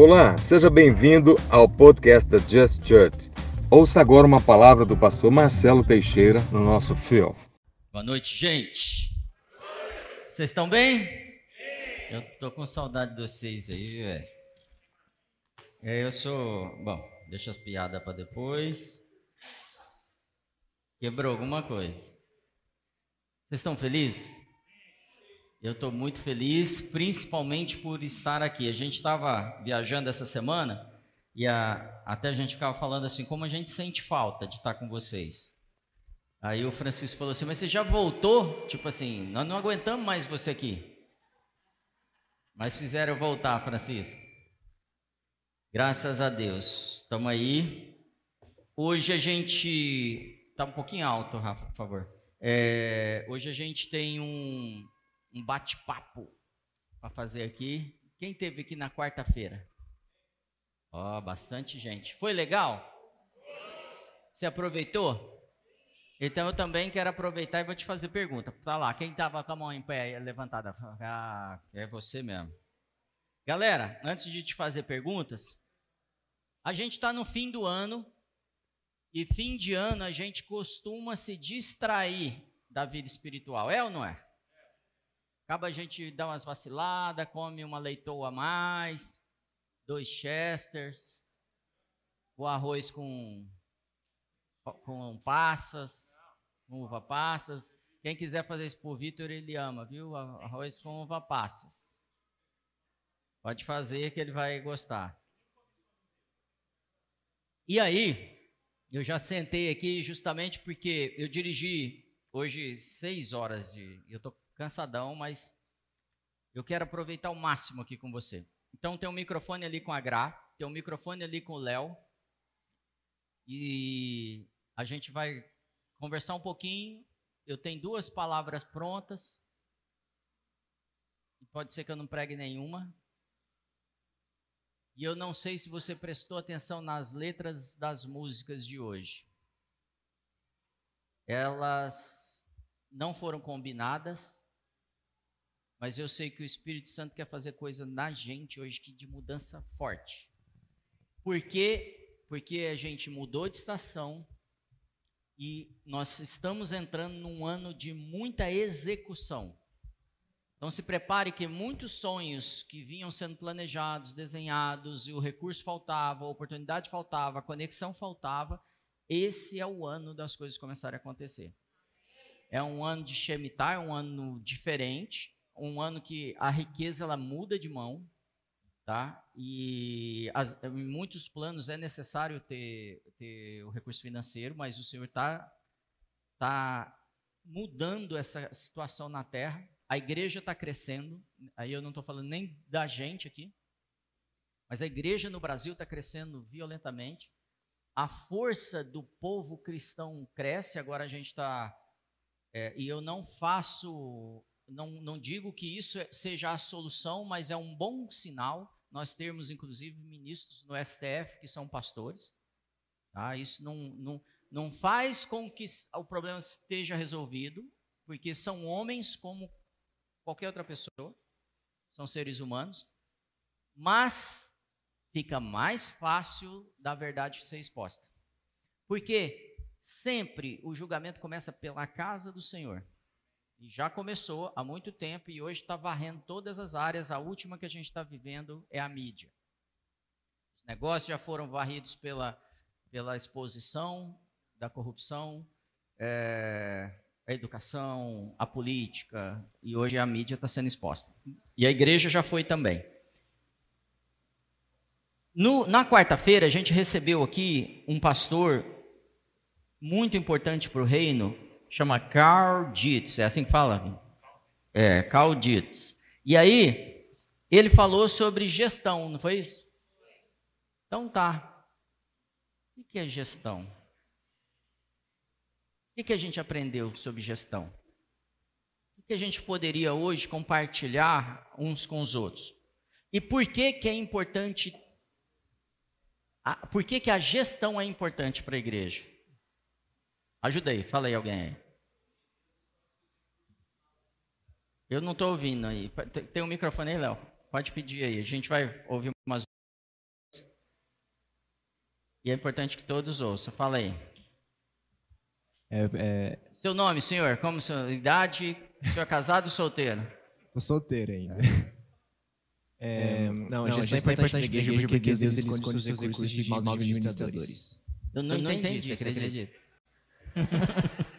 Olá, seja bem-vindo ao podcast da Just Church. Ouça agora uma palavra do pastor Marcelo Teixeira no nosso fio. Boa noite, gente. Vocês estão bem? Sim. Eu tô com saudade de vocês aí, velho. É, eu sou. Bom, deixa as piadas para depois. Quebrou alguma coisa. Vocês estão felizes? Eu estou muito feliz, principalmente por estar aqui. A gente estava viajando essa semana e a, até a gente ficava falando assim, como a gente sente falta de estar com vocês. Aí o Francisco falou assim, mas você já voltou? Tipo assim, nós não aguentamos mais você aqui. Mas fizeram eu voltar, Francisco. Graças a Deus. Estamos aí. Hoje a gente. Está um pouquinho alto, Rafa, por favor. É, hoje a gente tem um, um bate-papo para fazer aqui. Quem teve aqui na quarta-feira? Ó, oh, bastante gente. Foi legal? Você aproveitou? Então eu também quero aproveitar e vou te fazer pergunta. Tá lá, quem estava com a mão em pé levantada? Ah, é você mesmo. Galera, antes de te fazer perguntas, a gente está no fim do ano e fim de ano a gente costuma se distrair da vida espiritual, é ou não é? Acaba a gente dar umas vaciladas, come uma leitoa a mais, dois chesters, o arroz com, com passas, uva passas. Quem quiser fazer isso por Vitor, ele ama, viu? Arroz com uva passas. Pode fazer que ele vai gostar. E aí, eu já sentei aqui justamente porque eu dirigi hoje seis horas de. Eu estou cansadão, mas eu quero aproveitar o máximo aqui com você. Então tem um microfone ali com a Gra, tem um microfone ali com o Léo. E a gente vai conversar um pouquinho. Eu tenho duas palavras prontas. Pode ser que eu não pregue nenhuma. E eu não sei se você prestou atenção nas letras das músicas de hoje. Elas não foram combinadas, mas eu sei que o Espírito Santo quer fazer coisa na gente hoje que de mudança forte. Por quê? Porque a gente mudou de estação e nós estamos entrando num ano de muita execução. Então se prepare que muitos sonhos que vinham sendo planejados, desenhados, e o recurso faltava, a oportunidade faltava, a conexão faltava, esse é o ano das coisas começarem a acontecer. É um ano de Shemitah, é um ano diferente, um ano que a riqueza ela muda de mão, tá? E as, em muitos planos é necessário ter, ter o recurso financeiro, mas o Senhor está tá mudando essa situação na Terra. A igreja está crescendo. Aí eu não estou falando nem da gente aqui, mas a igreja no Brasil está crescendo violentamente. A força do povo cristão cresce. Agora a gente está é, e eu não faço não, não digo que isso é, seja a solução, mas é um bom sinal nós termos, inclusive, ministros no STF que são pastores. Tá? Isso não, não, não faz com que o problema esteja resolvido, porque são homens como qualquer outra pessoa, são seres humanos, mas fica mais fácil da verdade ser exposta. Porque sempre o julgamento começa pela casa do Senhor. E já começou há muito tempo e hoje está varrendo todas as áreas. A última que a gente está vivendo é a mídia. Os negócios já foram varridos pela, pela exposição da corrupção, é, a educação, a política, e hoje a mídia está sendo exposta. E a igreja já foi também. No, na quarta-feira, a gente recebeu aqui um pastor muito importante para o reino, chama Carl Dietz, é assim que fala? É, Carl Dietz. E aí, ele falou sobre gestão, não foi isso? Então tá. O que é gestão? O que a gente aprendeu sobre gestão? O que a gente poderia hoje compartilhar uns com os outros? E por que, que é importante? Por que, que a gestão é importante para a igreja? Fala aí alguém aí. Eu não estou ouvindo aí. Tem um microfone aí, Léo? Pode pedir aí. A gente vai ouvir umas E é importante que todos ouçam. Fala aí. É, é, Seu nome, senhor? Como sua idade? O senhor é casado ou solteiro? tô solteiro ainda. É, não, a Não, gestão, é importante para a igreja porque Deus ele esconde os seus recursos de maus administradores. Eu não, entendi, você acredita?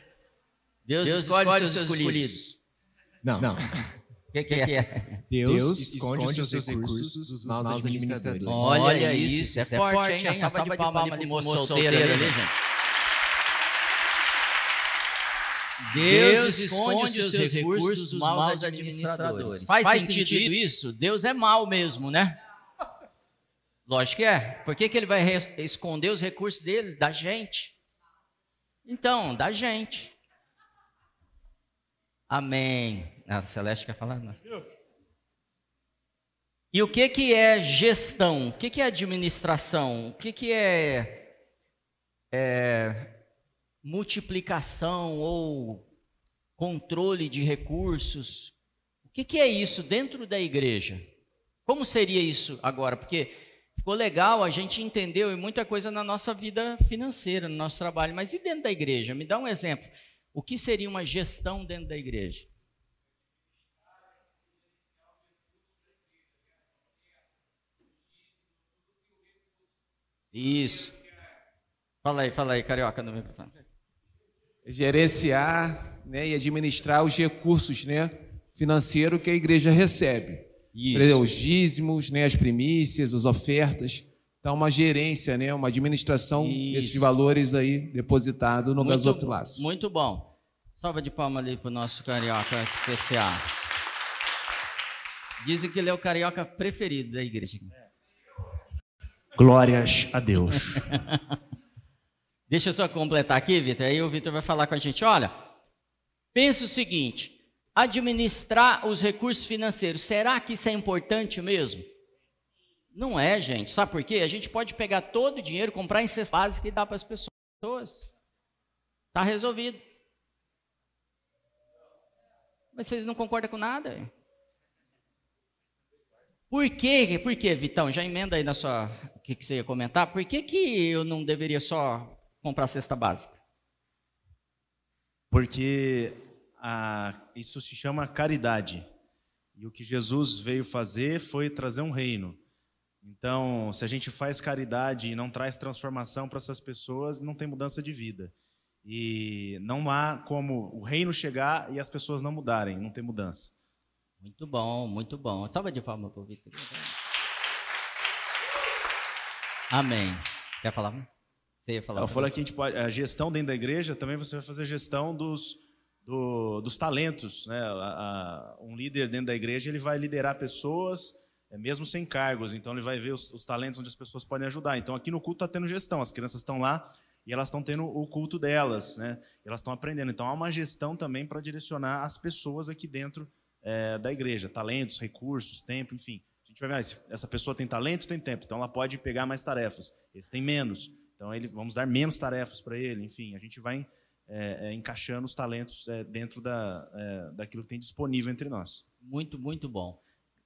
Deus, escolhe, os seus escolhidos. Não, não. O que, que é? Deus esconde os seus recursos dos maus administradores. Olha isso, isso é forte, hein? A salva de palma ali, moço solteiro ali, gente. Deus esconde os seus recursos dos maus administradores. Faz sentido isso? Deus é mau mesmo, né? Lógico que é. Por que, que ele vai esconder os recursos dele? Da gente. Então, da gente. Amém. A Celeste quer falar? Não. E o que, que é gestão? O que, que é administração? O que, que é, é multiplicação ou controle de recursos? O que, que é isso dentro da igreja? Como seria isso agora? Porque ficou legal, a gente entendeu muita coisa na nossa vida financeira, no nosso trabalho, mas e dentro da igreja? Me dá um exemplo. O que seria uma gestão dentro da igreja? Isso. Fala aí, fala aí, carioca no microfone. Gerenciar né, e administrar os recursos né, financeiros que a igreja recebe. Exemplo, os dízimos, né, as primícias, as ofertas. Então, uma gerência, né, uma administração Isso. desses valores aí depositados no Muito- gasofilácio. Muito bom. Salva de palma ali pro nosso carioca especial. Dizem que ele é o carioca preferido da igreja. Glórias a Deus. Deixa eu só completar aqui, Vitor. Aí o Vitor vai falar com a gente. Olha, pensa o seguinte: administrar os recursos financeiros, será que isso é importante mesmo? Não é, gente. Sabe por quê? A gente pode pegar todo o dinheiro, comprar em cesta básica e dar para as pessoas. Está resolvido. Mas vocês não concordam com nada? Por quê? Por quê, Vitão? Já emenda aí na sua. O que, que você ia comentar? Por que, que eu não deveria só comprar cesta básica? Porque a- isso se chama caridade. E o que Jesus veio fazer foi trazer um reino. Então, se a gente faz caridade e não traz transformação para essas pessoas, não tem mudança de vida. E não há como o reino chegar e as pessoas não mudarem, não tem mudança. Muito bom, muito bom. Salva de palmas para o Vitor. Amém. Quer falar? Você ia falar? Eu falei que a, gente pode, a gestão dentro da igreja também você vai fazer gestão dos, do- dos talentos. Né? A- a- um líder dentro da igreja ele vai liderar pessoas, é, mesmo sem cargos. Então ele vai ver os, os talentos onde as pessoas podem ajudar. Então aqui no culto está tendo gestão. As crianças estão lá e elas estão tendo o culto delas. Né? Elas estão aprendendo. Então há uma gestão também para direcionar as pessoas aqui dentro é, da igreja. Talentos, recursos, tempo, enfim. A gente vai ver, ah, essa pessoa tem talento, tem tempo. Então ela pode pegar mais tarefas. Esse tem menos. Então, ele, vamos dar menos tarefas para ele. Enfim, a gente vai é, é, encaixando os talentos é, dentro da, é, daquilo que tem disponível entre nós. Muito, muito bom.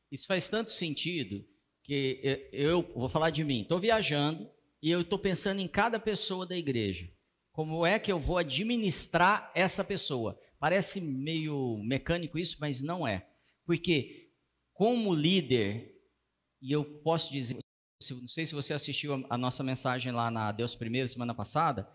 Isso faz tanto sentido que eu, eu vou falar de mim. Estou viajando e eu estou pensando em cada pessoa da igreja. Como é que eu vou administrar essa pessoa? Parece meio mecânico isso, mas não é. Porque, como líder, e eu posso dizer, não sei se você assistiu a nossa mensagem lá na Deus Primeiro, semana passada,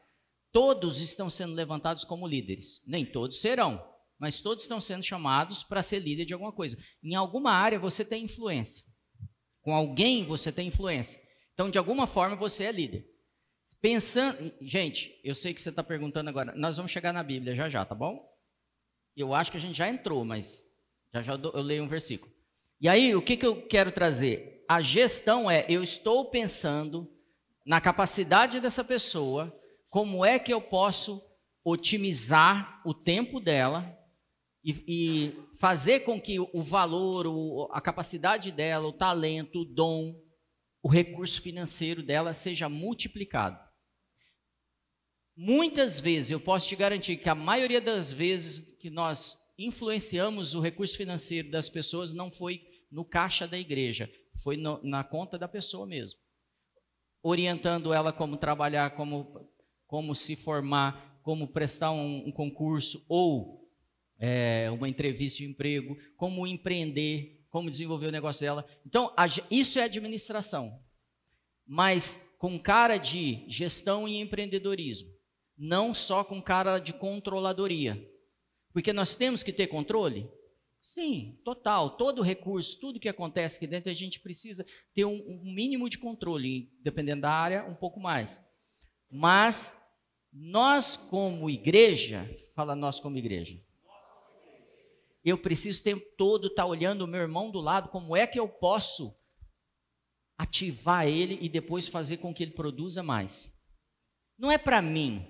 todos estão sendo levantados como líderes. Nem todos serão, mas todos estão sendo chamados para ser líder de alguma coisa. Em alguma área você tem influência. Com alguém você tem influência. Então, de alguma forma, você é líder. Pensando. Gente, eu sei que você está perguntando agora. Nós vamos chegar na Bíblia já já, tá bom? Eu acho que a gente já entrou, mas já já eu leio um versículo. E aí, o que, que eu quero trazer? A gestão é: eu estou pensando na capacidade dessa pessoa, como é que eu posso otimizar o tempo dela e, e fazer com que o valor, o- a capacidade dela, o talento, o dom, o recurso financeiro dela seja multiplicado. Muitas vezes, eu posso te garantir que a maioria das vezes que nós influenciamos o recurso financeiro das pessoas não foi no caixa da igreja, foi no- na conta da pessoa mesmo. orientando ela como trabalhar, como, como se formar, como prestar um, um concurso ou é, uma entrevista de emprego, como empreender, como desenvolver o negócio dela. Então, a, isso é administração, mas com cara de gestão e empreendedorismo, não só com cara de controladoria. Porque nós temos que ter controle? Sim, total. Todo recurso, tudo que acontece aqui dentro, a gente precisa ter um, um mínimo de controle, dependendo da área, um pouco mais. Mas nós, como igreja, fala nós como igreja, eu preciso o tempo todo estar tá olhando o meu irmão do lado, como é que eu posso ativar ele e depois fazer com que ele produza mais. Não é para mim,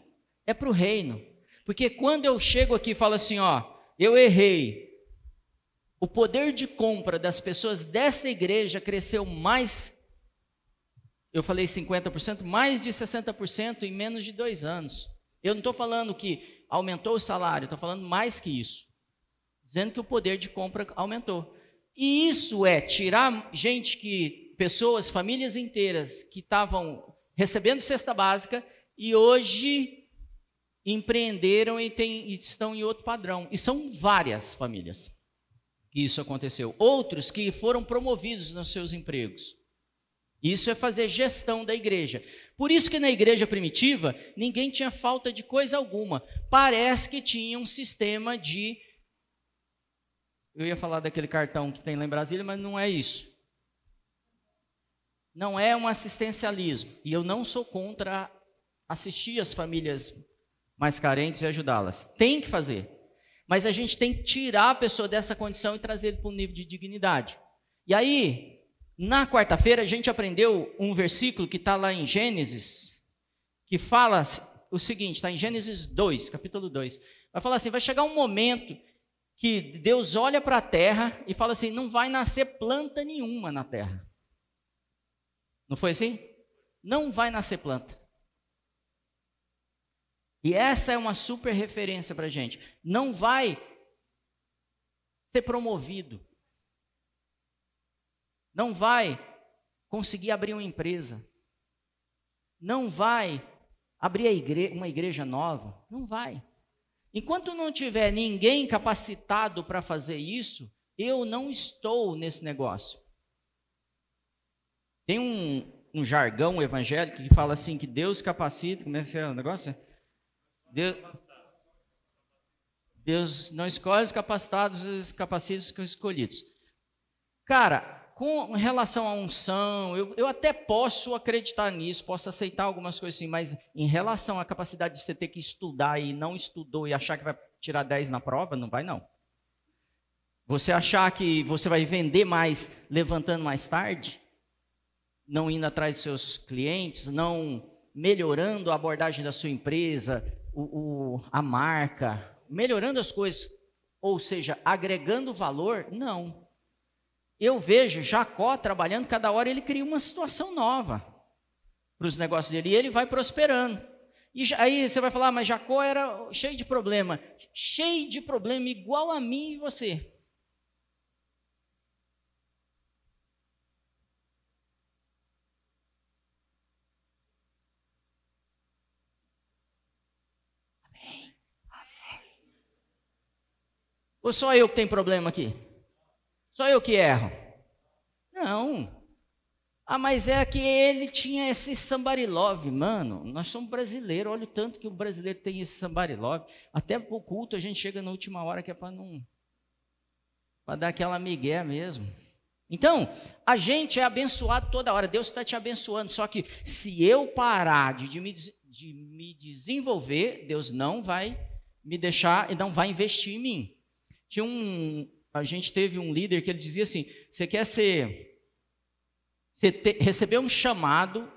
é para o reino. Porque quando eu chego aqui e falo assim, ó, eu errei, o poder de compra das pessoas dessa igreja cresceu mais, eu falei 50%, mais de 60% em menos de dois anos. Eu não estou falando que aumentou o salário, estou falando mais que isso. Dizendo que o poder de compra aumentou. E isso é tirar gente que, pessoas, famílias inteiras que estavam recebendo cesta básica e hoje empreenderam e, tem, e estão em outro padrão. E são várias famílias que isso aconteceu. Outros que foram promovidos nos seus empregos. Isso é fazer gestão da igreja. Por isso que na igreja primitiva ninguém tinha falta de coisa alguma. Parece que tinha um sistema de eu ia falar daquele cartão que tem lá em Brasília, mas não é isso. Não é um assistencialismo. E eu não sou contra assistir as famílias mais carentes e ajudá-las. Tem que fazer. Mas a gente tem que tirar a pessoa dessa condição e trazer ele para um nível de dignidade. E aí, na quarta-feira, a gente aprendeu um versículo que está lá em Gênesis, que fala o seguinte: está em Gênesis 2, capítulo 2. Vai falar assim: vai chegar um momento que Deus olha para a terra e fala assim: não vai nascer planta nenhuma na terra. Não foi assim? Não vai nascer planta. E essa é uma super referência para a gente. Não vai ser promovido. Não vai conseguir abrir uma empresa. Não vai abrir igre uma igreja nova. Não vai. Enquanto não tiver ninguém capacitado para fazer isso, eu não estou nesse negócio. Tem um, um jargão evangélico que fala assim que Deus capacita. Como é que é o negócio? Deus, Deus não escolhe os capacitados, os capacitados os escolhidos. Cara, com relação à unção, eu, eu até posso acreditar nisso, posso aceitar algumas coisas assim, mas em relação à capacidade de você ter que estudar e não estudou e achar que vai tirar 10 na prova, não vai não. Você achar que você vai vender mais levantando mais tarde, não indo atrás dos seus clientes, não melhorando a abordagem da sua empresa, o, o, a marca, melhorando as coisas, ou seja, agregando valor, não. Eu vejo Jacó trabalhando, cada hora ele cria uma situação nova para os negócios dele, e ele vai prosperando. E aí você vai falar, ah, mas Jacó era cheio de problema. Cheio de problema, igual a mim e você. Ou só eu que tenho problema aqui? Só eu que erro? Não. Ah, mas é que ele tinha esse somebody love, mano. Nós somos brasileiros, olha o tanto que o brasileiro tem esse somebody love. Até pro culto a gente chega na última hora que é para não para dar aquela migué mesmo. Então, a gente é abençoado toda hora, Deus está te abençoando. Só que se eu parar de, de, me, de me desenvolver, Deus não vai me deixar e não vai investir em mim. Tinha um, a gente teve um líder que ele dizia assim: você quer ser, você te, receber um chamado,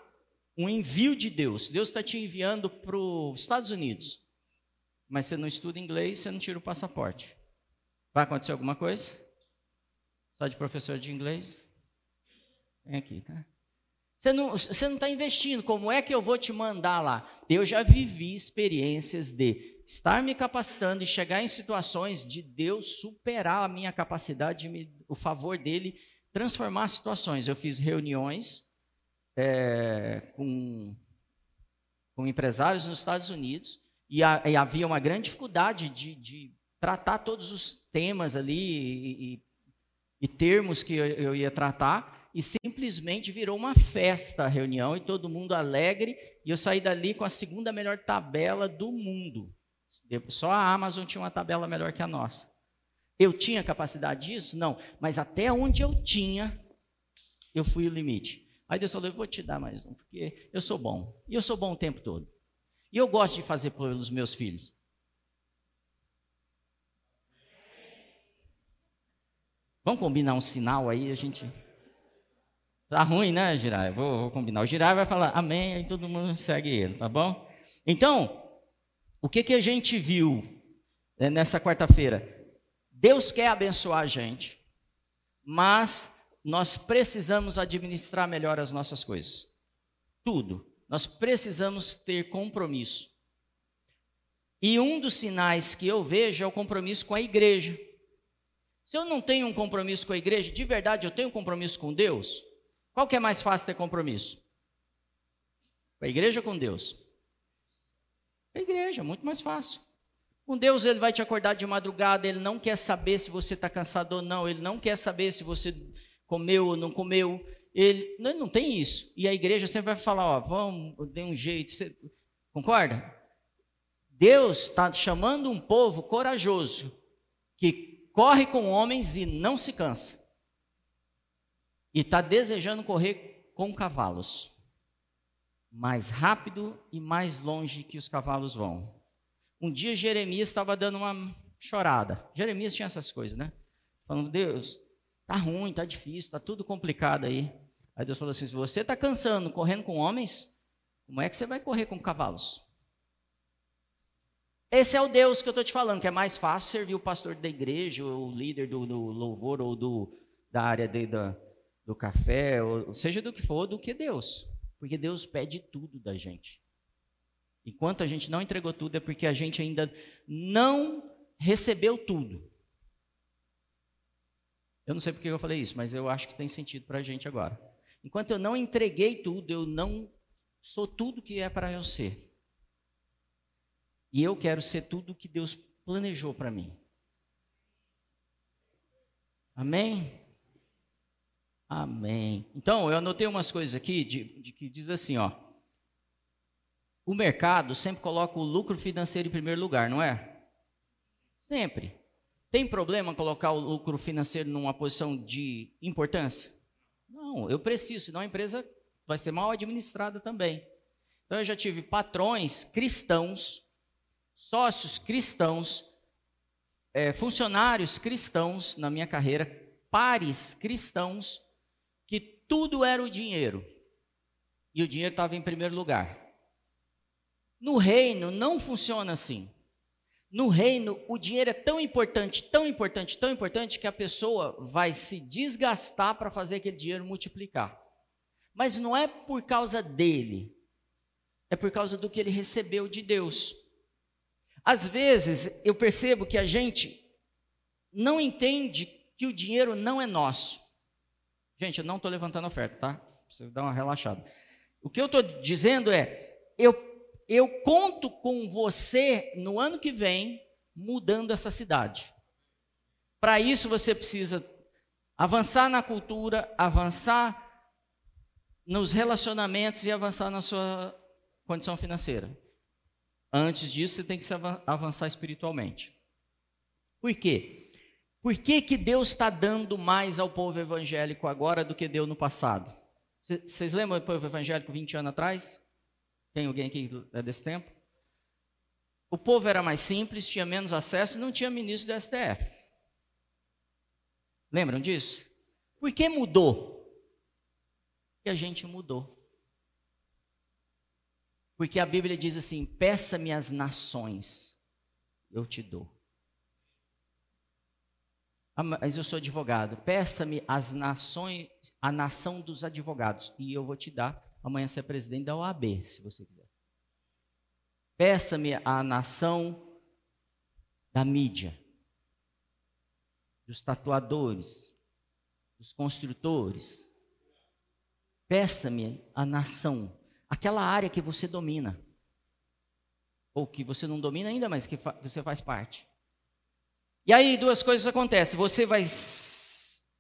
um envio de Deus. Deus está te enviando para os Estados Unidos, mas você não estuda inglês, você não tira o passaporte. Vai acontecer alguma coisa? Só de professor de inglês? Vem aqui, tá? Você não está tá investindo, como é que eu vou te mandar lá? Eu já vivi experiências de estar me capacitando e chegar em situações de Deus superar a minha capacidade, me, o favor dele transformar situações. Eu fiz reuniões é, com, com empresários nos Estados Unidos e, a, e havia uma grande dificuldade de, de, tratar todos os temas ali e, e, e termos que eu, eu ia tratar e simplesmente virou uma festa a reunião e todo mundo alegre e eu saí dali com a segunda melhor tabela do mundo. Só a Amazon tinha uma tabela melhor que a nossa. Eu tinha capacidade disso? Não. Mas até onde eu tinha, eu fui o limite. Aí Deus falou: Eu vou te dar mais um, porque eu sou bom. E eu sou bom o tempo todo. E eu gosto de fazer pelos meus filhos. Vamos combinar um sinal aí, a gente. Tá ruim, né, Girai? Vou, vou combinar. O Girai vai falar amém, aí todo mundo segue ele, tá bom? Então, o que, que a gente viu né, nessa quarta-feira? Deus quer abençoar a gente, mas nós precisamos administrar melhor as nossas coisas. Tudo. Nós precisamos ter compromisso. E um dos sinais que eu vejo é o compromisso com a igreja. Se eu não tenho um compromisso com a igreja, de verdade eu tenho um compromisso com Deus, qual que é mais fácil ter compromisso? Com a igreja ou com Deus? Com a igreja, muito mais fácil. Com Deus, ele vai te acordar de madrugada, ele não quer saber se você está cansado ou não, ele não quer saber se você comeu ou não comeu, ele não, não tem isso. E a igreja sempre vai falar: ó, vamos, dê um jeito. Você, concorda? Deus está chamando um povo corajoso, que corre com homens e não se cansa, e está desejando correr com cavalos, mais rápido e mais longe que os cavalos vão. Um dia Jeremias estava dando uma chorada. Jeremias tinha essas coisas, né? Falando, Deus, tá ruim, tá difícil, tá tudo complicado aí. Aí Deus falou assim: se você está cansando, correndo com homens, como é que você vai correr com cavalos? Esse é o Deus que eu estou te falando, que é mais fácil servir o pastor da igreja, ou o líder do, do louvor, ou do, da área de, da, do café, ou seja do que for, do que Deus. Porque Deus pede tudo da gente. Enquanto a gente não entregou tudo, é porque a gente ainda não recebeu tudo. Eu não sei porque eu falei isso, mas eu acho que tem sentido para a gente agora. Enquanto eu não entreguei tudo, eu não sou tudo que é para eu ser. E eu quero ser tudo que Deus planejou para mim. Amém? Amém. Então, eu anotei umas coisas aqui de, de que diz assim, ó o mercado sempre coloca o lucro financeiro em primeiro lugar, não é? Sempre. Tem problema colocar o lucro financeiro numa posição de importância? Não, eu preciso, senão a empresa vai ser mal administrada também. Então eu já tive patrões cristãos, sócios cristãos, é, funcionários cristãos na minha carreira, pares cristãos, tudo era o dinheiro. E o dinheiro estava em primeiro lugar. No reino não funciona assim. No reino, o dinheiro é tão importante, tão importante, tão importante que a pessoa vai se desgastar para fazer aquele dinheiro multiplicar. Mas não é por causa dele, é por causa do que ele recebeu de Deus. Às vezes, eu percebo que a gente não entende que o dinheiro não é nosso. Gente, eu não estou levantando oferta, tá? Você dá uma relaxada. O que eu estou dizendo é, eu eu conto com você no ano que vem mudando essa cidade. Para isso você precisa avançar na cultura, avançar nos relacionamentos e avançar na sua condição financeira. Antes disso, você tem que avançar espiritualmente. Por quê? Por que, que Deus está dando mais ao povo evangélico agora do que deu no passado? Vocês lembram do povo evangélico 20 anos atrás? Tem alguém aqui é desse tempo? O povo era mais simples, tinha menos acesso e não tinha ministro do STF. Lembram disso? Por que mudou? Porque a gente mudou. Porque a Bíblia diz assim: peça-me as nações, eu te dou. Ah, mas eu sou advogado. Peça-me as nações, a nação dos advogados, e eu vou te dar amanhã ser presidente da OAB, se você quiser. Peça-me a nação da mídia, dos tatuadores, dos construtores. peça-me a nação, aquela área que você domina, ou que você não domina ainda, mas que fa você faz parte. E aí duas coisas acontecem: você vai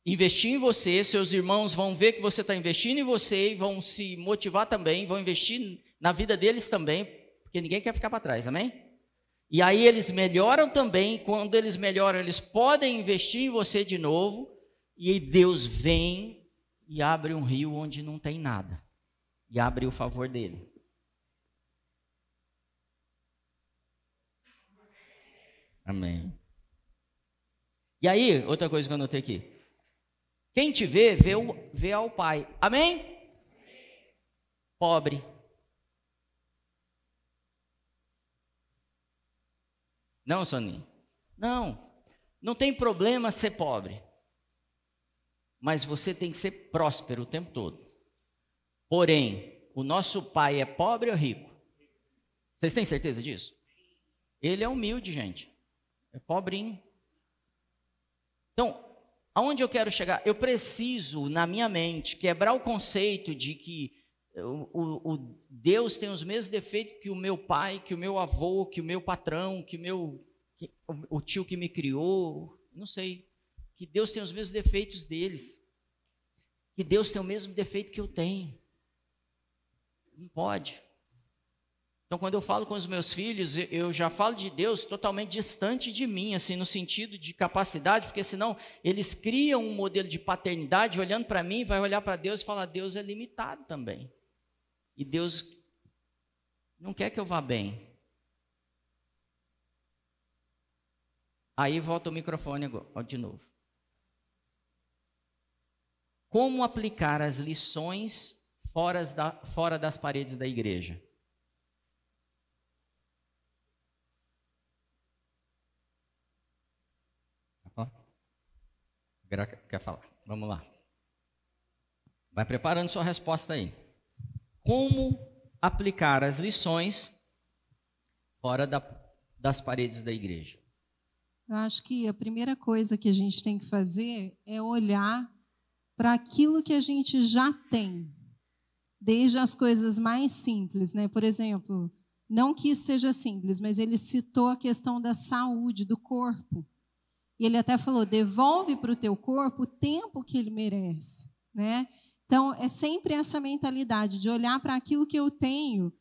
investir em você, seus irmãos vão ver que você está investindo em você e vão se motivar também, vão investir na vida deles também, porque ninguém quer ficar para trás, amém? E aí eles melhoram também, quando eles melhoram, eles podem investir em você de novo, e aí Deus vem e abre um rio onde não tem nada, e abre o favor dele. Amém. E aí, outra coisa que eu anotei aqui. Quem te vê, vê, o, vê ao Pai. Amém? Pobre. Não, Soninho. Não. Não tem problema ser pobre. Mas você tem que ser próspero o tempo todo. Porém, o nosso pai é pobre ou rico? Vocês têm certeza disso? Ele é humilde, gente. É pobrinho. Então, Aonde eu quero chegar? Eu preciso, na minha mente, quebrar o conceito de que o, o, o, Deus tem os mesmos defeitos que o meu pai, que o meu avô, que o meu patrão, que o meu que, o, o tio que me criou, não sei. Que Deus tem os mesmos defeitos deles. Que Deus tem o mesmo defeito que eu tenho. Não pode. Então, quando eu falo com os meus filhos, eu já falo de Deus totalmente distante de mim, assim, no sentido de capacidade, porque senão eles criam um modelo de paternidade olhando para mim, vai olhar para Deus e falar: Deus é limitado também. E Deus não quer que eu vá bem. Aí volta o microfone de novo. Como aplicar as lições fora, fora das paredes da igreja? Quer falar. Vamos lá. Vai preparando sua resposta aí. Como aplicar as lições fora da, das paredes da igreja? Eu acho que a primeira coisa que a gente tem que fazer é olhar para aquilo que a gente já tem, desde as coisas mais simples, né? Por exemplo, não que isso seja simples, mas ele citou a questão da saúde do corpo. E ele até falou: devolve para o teu corpo o tempo que ele merece, né? Então é sempre essa mentalidade de olhar para aquilo que eu tenho,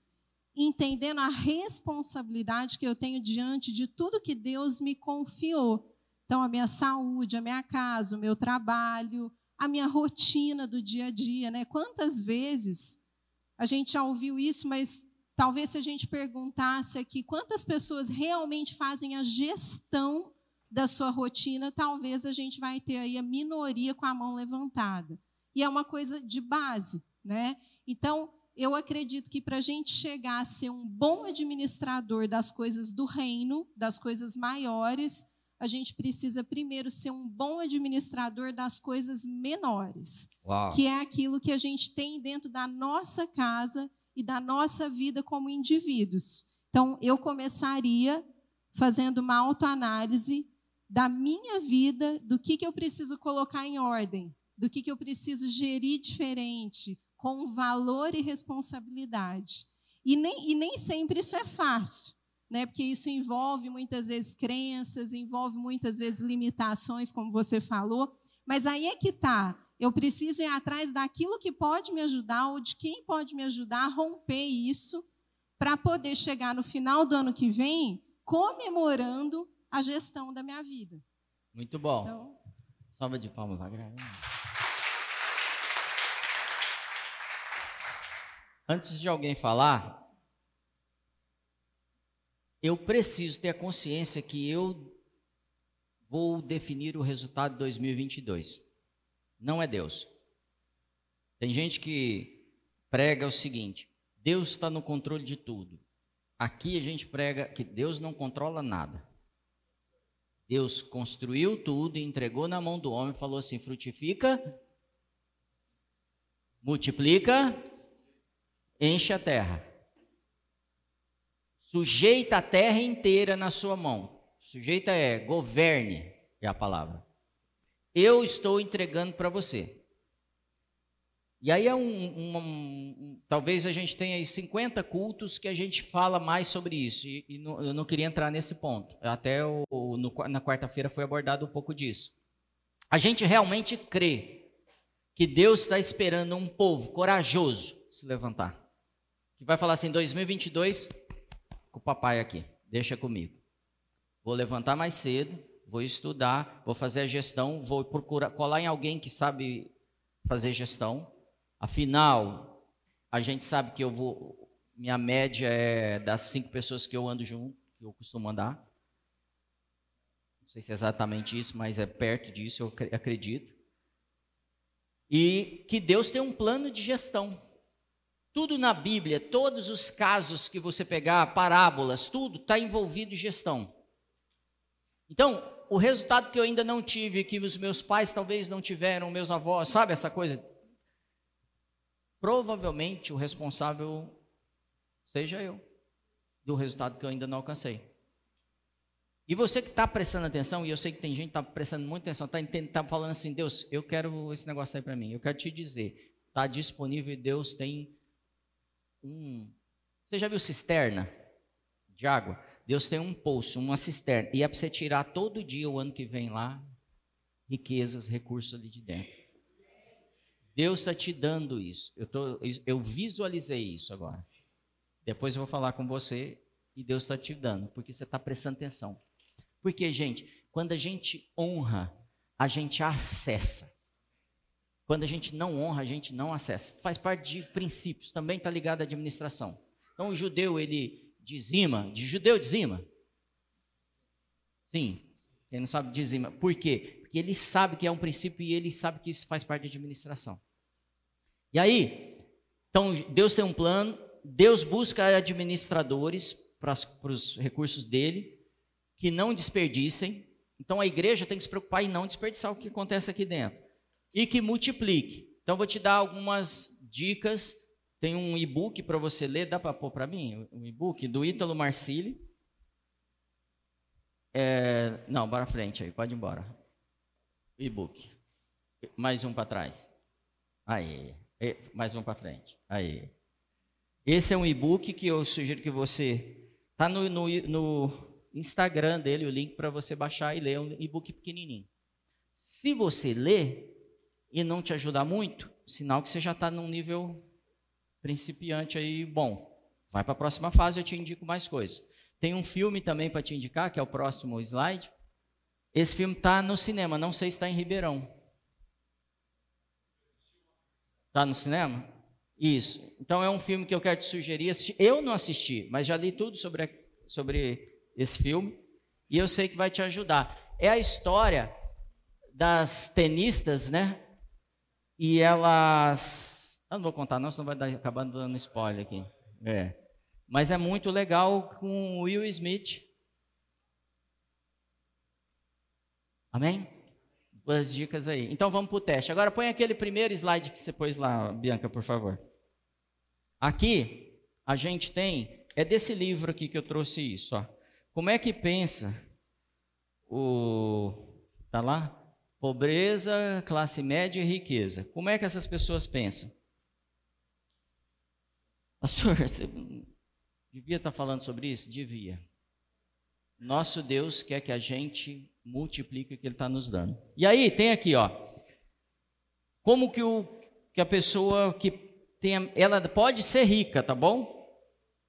entendendo a responsabilidade que eu tenho diante de tudo que Deus me confiou. Então a minha saúde, a minha casa, o meu trabalho, a minha rotina do dia a dia, né? Quantas vezes a gente já ouviu isso, mas talvez se a gente perguntasse aqui quantas pessoas realmente fazem a gestão da sua rotina, talvez a gente vai ter aí a minoria com a mão levantada. E é uma coisa de base, né? Então, eu acredito que para a gente chegar a ser um bom administrador das coisas do reino, das coisas maiores, a gente precisa primeiro ser um bom administrador das coisas menores, Uau. que é aquilo que a gente tem dentro da nossa casa e da nossa vida como indivíduos. Então, eu começaria fazendo uma autoanálise da minha vida, do que, que eu preciso colocar em ordem, do que, que eu preciso gerir diferente, com valor e responsabilidade. E nem, e nem sempre isso é fácil, né? porque isso envolve muitas vezes crenças, envolve muitas vezes limitações, como você falou. Mas aí é que está. Eu preciso ir atrás daquilo que pode me ajudar ou de quem pode me ajudar a romper isso para poder chegar no final do ano que vem comemorando a gestão da minha vida. Muito bom. Então, Salva de palmas, Vagra. Antes de alguém falar, eu preciso ter a consciência que eu vou definir o resultado de 2022. Não é Deus. Tem gente que prega o seguinte: Deus está no controle de tudo. Aqui a gente prega que Deus não controla nada. Deus construiu tudo e entregou na mão do homem falou assim: frutifica, multiplica, enche a terra. Sujeita a terra inteira na sua mão. Sujeita é governe, é a palavra. Eu estou entregando para você. E aí é um, um, um, Talvez a gente tenha aí 50 cultos que a gente fala mais sobre isso. E, e não, eu não queria entrar nesse ponto. Até o, no, na quarta-feira foi abordado um pouco disso. A gente realmente crê que Deus está esperando um povo corajoso se levantar. Que vai falar assim: 2022, com o papai aqui, deixa comigo. Vou levantar mais cedo, vou estudar, vou fazer a gestão, vou procurar colar em alguém que sabe fazer gestão Afinal, a gente sabe que eu vou. Minha média é das cinco pessoas que eu ando junto, que eu costumo andar. Não sei se é exatamente isso, mas é perto disso, eu acredito. E que Deus tem um plano de gestão. Tudo na Bíblia, todos os casos que você pegar, parábolas, tudo está envolvido em gestão. Então, o resultado que eu ainda não tive, que os meus pais talvez não tiveram, meus avós, sabe essa coisa? Provavelmente o responsável seja eu, do resultado que eu ainda não alcancei. E você que está prestando atenção, e eu sei que tem gente que está prestando muita atenção, está tá falando assim, Deus, eu quero esse negócio aí para mim, eu quero te dizer, está disponível e Deus tem um... Você já viu cisterna de água? Deus tem um poço, uma cisterna, e é para você tirar todo dia, o ano que vem lá, riquezas, recursos ali de dentro. Deus está te dando isso. Eu, tô, eu visualizei isso agora. Depois eu vou falar com você e Deus está te dando, porque você está prestando atenção. Porque, gente, quando a gente honra, a gente acessa. Quando a gente não honra, a gente não acessa. Faz parte de princípios, também está ligado à administração. Então, o judeu, ele dizima, de judeu dizima. Sim, quem não sabe dizima. Por quê? Porque ele sabe que é um princípio e ele sabe que isso faz parte da administração. E aí, então Deus tem um plano, Deus busca administradores para, os recursos dele, que não desperdicem. Então a igreja tem que se preocupar em não desperdiçar o que acontece aqui dentro. E que multiplique. Então vou te dar algumas dicas. Tem um e-book para você ler, dá para pôr para mim? Um e-book do Ítalo Marcili. É, não, para frente aí, pode ir embora. E-book. Mais um para trás. Aí. Mais um para frente. Aí. Esse é um e-book que eu sugiro que você. Está no, no, no, Instagram dele o link para você baixar e ler. É um e-book pequenininho. Se você ler e não te ajudar muito, sinal que você já está num nível principiante aí bom. Vai para a próxima fase, eu te indico mais coisas. Tem um filme também para te indicar, que é o próximo slide. Esse filme está no cinema, não sei se está em Ribeirão. Está no cinema? Isso. Então é um filme que eu quero te sugerir. Assistir. Eu não assisti, mas já li tudo sobre, sobre esse filme e eu sei que vai te ajudar. É a história das tenistas, né? E elas. Eu não vou contar, não, senão vai dar, acabar dando spoiler aqui. É. Mas é muito legal com o Will Smith. Amém? as dicas aí. Então vamos para o teste. Agora põe aquele primeiro slide que você pôs lá, Bianca, por favor. Aqui a gente tem, é desse livro aqui que eu trouxe isso. Ó. Como é que pensa o. Tá lá? Pobreza, classe média e riqueza. Como é que essas pessoas pensam? Pastor, você devia estar falando sobre isso? Devia. Nosso Deus quer que a gente multiplique o que Ele está nos dando. E aí, tem aqui, ó. Como que, o, que a pessoa que tem. Ela pode ser rica, tá bom?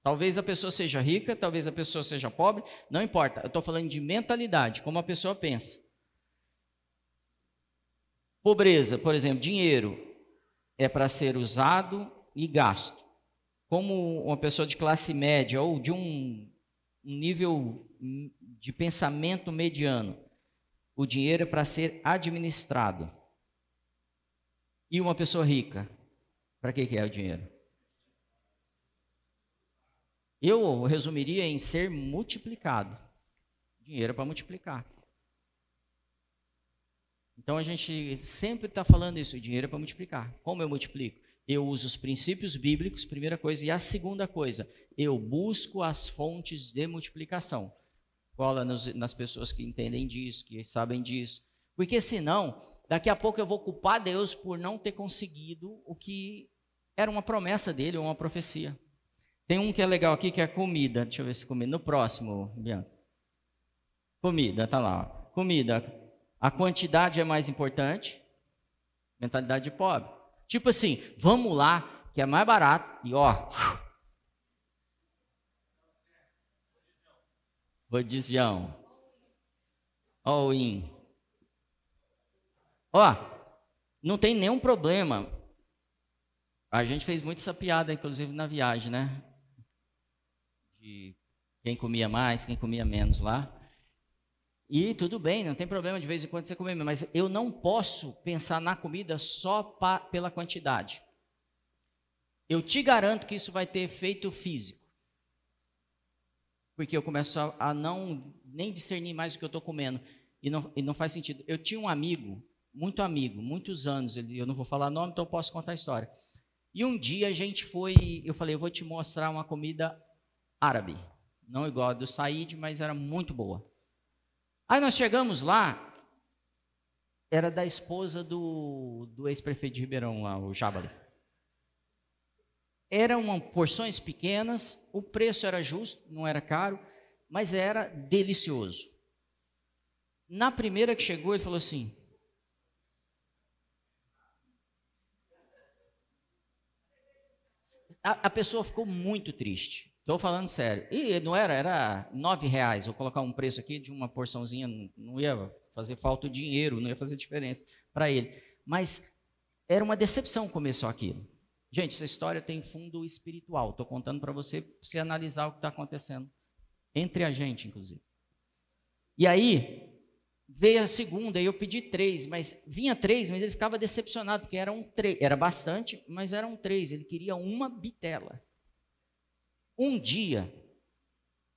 Talvez a pessoa seja rica, talvez a pessoa seja pobre, não importa. Eu estou falando de mentalidade, como a pessoa pensa. Pobreza, por exemplo, dinheiro é para ser usado e gasto. Como uma pessoa de classe média ou de um nível de pensamento mediano. O dinheiro é para ser administrado. E uma pessoa rica, para que, que é o dinheiro? Eu resumiria em ser multiplicado. Dinheiro é para multiplicar. Então a gente sempre está falando isso, o dinheiro é para multiplicar. Como eu multiplico? Eu uso os princípios bíblicos, primeira coisa, e a segunda coisa, eu busco as fontes de multiplicação. Cola nos, nas pessoas que entendem disso, que sabem disso. Porque senão, daqui a pouco eu vou culpar Deus por não ter conseguido o que era uma promessa dele, ou uma profecia. Tem um que é legal aqui, que é comida. Deixa eu ver se comida. No próximo, Bianca. Comida, tá lá. Comida. A quantidade é mais importante. Mentalidade de pobre. Tipo assim, vamos lá, que é mais barato. E ó. Rodizião. All in. Ó, não tem nenhum problema. A gente fez muito essa piada, inclusive na viagem, né? De quem comia mais, quem comia menos lá. E tudo bem, não tem problema de vez em quando você comer, mas eu não posso pensar na comida só pa, pela quantidade. Eu te garanto que isso vai ter efeito físico. Porque eu começo a, a não nem discernir mais o que eu estou comendo. E não, e não faz sentido. Eu tinha um amigo, muito amigo, muitos anos, ele, eu não vou falar nome, então eu posso contar a história. E um dia a gente foi, eu falei, eu vou te mostrar uma comida árabe. Não igual a do Said, mas era muito boa. Aí nós chegamos lá, era da esposa do, do ex-prefeito de Ribeirão, lá, o Jabali. Eram porções pequenas, o preço era justo, não era caro, mas era delicioso. Na primeira que chegou, ele falou assim: a, a pessoa ficou muito triste. Estou falando sério. E não era, era nove reais. Vou colocar um preço aqui de uma porçãozinha, não ia fazer falta o dinheiro, não ia fazer diferença para ele. Mas era uma decepção comer só aquilo. Gente, essa história tem fundo espiritual. Estou contando para você, para você analisar o que está acontecendo entre a gente, inclusive. E aí veio a segunda, e eu pedi três, mas vinha três, mas ele ficava decepcionado porque era um três, era bastante, mas eram três. Ele queria uma bitela. Um dia,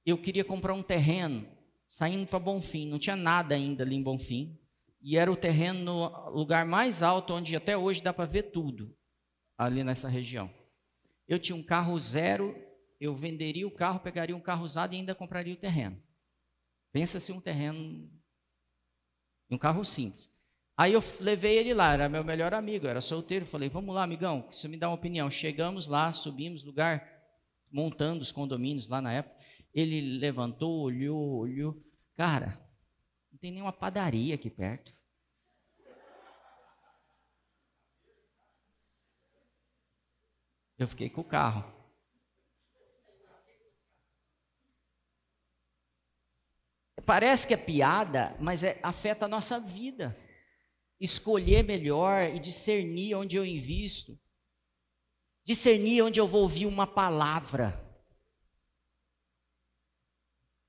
eu queria comprar um terreno saindo para Bonfim, não tinha nada ainda ali em Bonfim, e era o terreno no lugar mais alto, onde até hoje dá para ver tudo, ali nessa região. Eu tinha um carro zero, eu venderia o carro, pegaria um carro usado e ainda compraria o terreno. Pensa se um terreno, um carro simples. Aí eu levei ele lá, era meu melhor amigo, era solteiro, falei, vamos lá, amigão, você me dá uma opinião. Chegamos lá, subimos, lugar montando os condomínios lá na época. Ele levantou, olhou, olhou. Cara, não tem nenhuma padaria aqui perto. Eu fiquei com o carro. Parece que é piada, mas é, afeta a nossa vida. Escolher melhor e discernir onde eu invisto discernir onde eu vou ouvir uma palavra.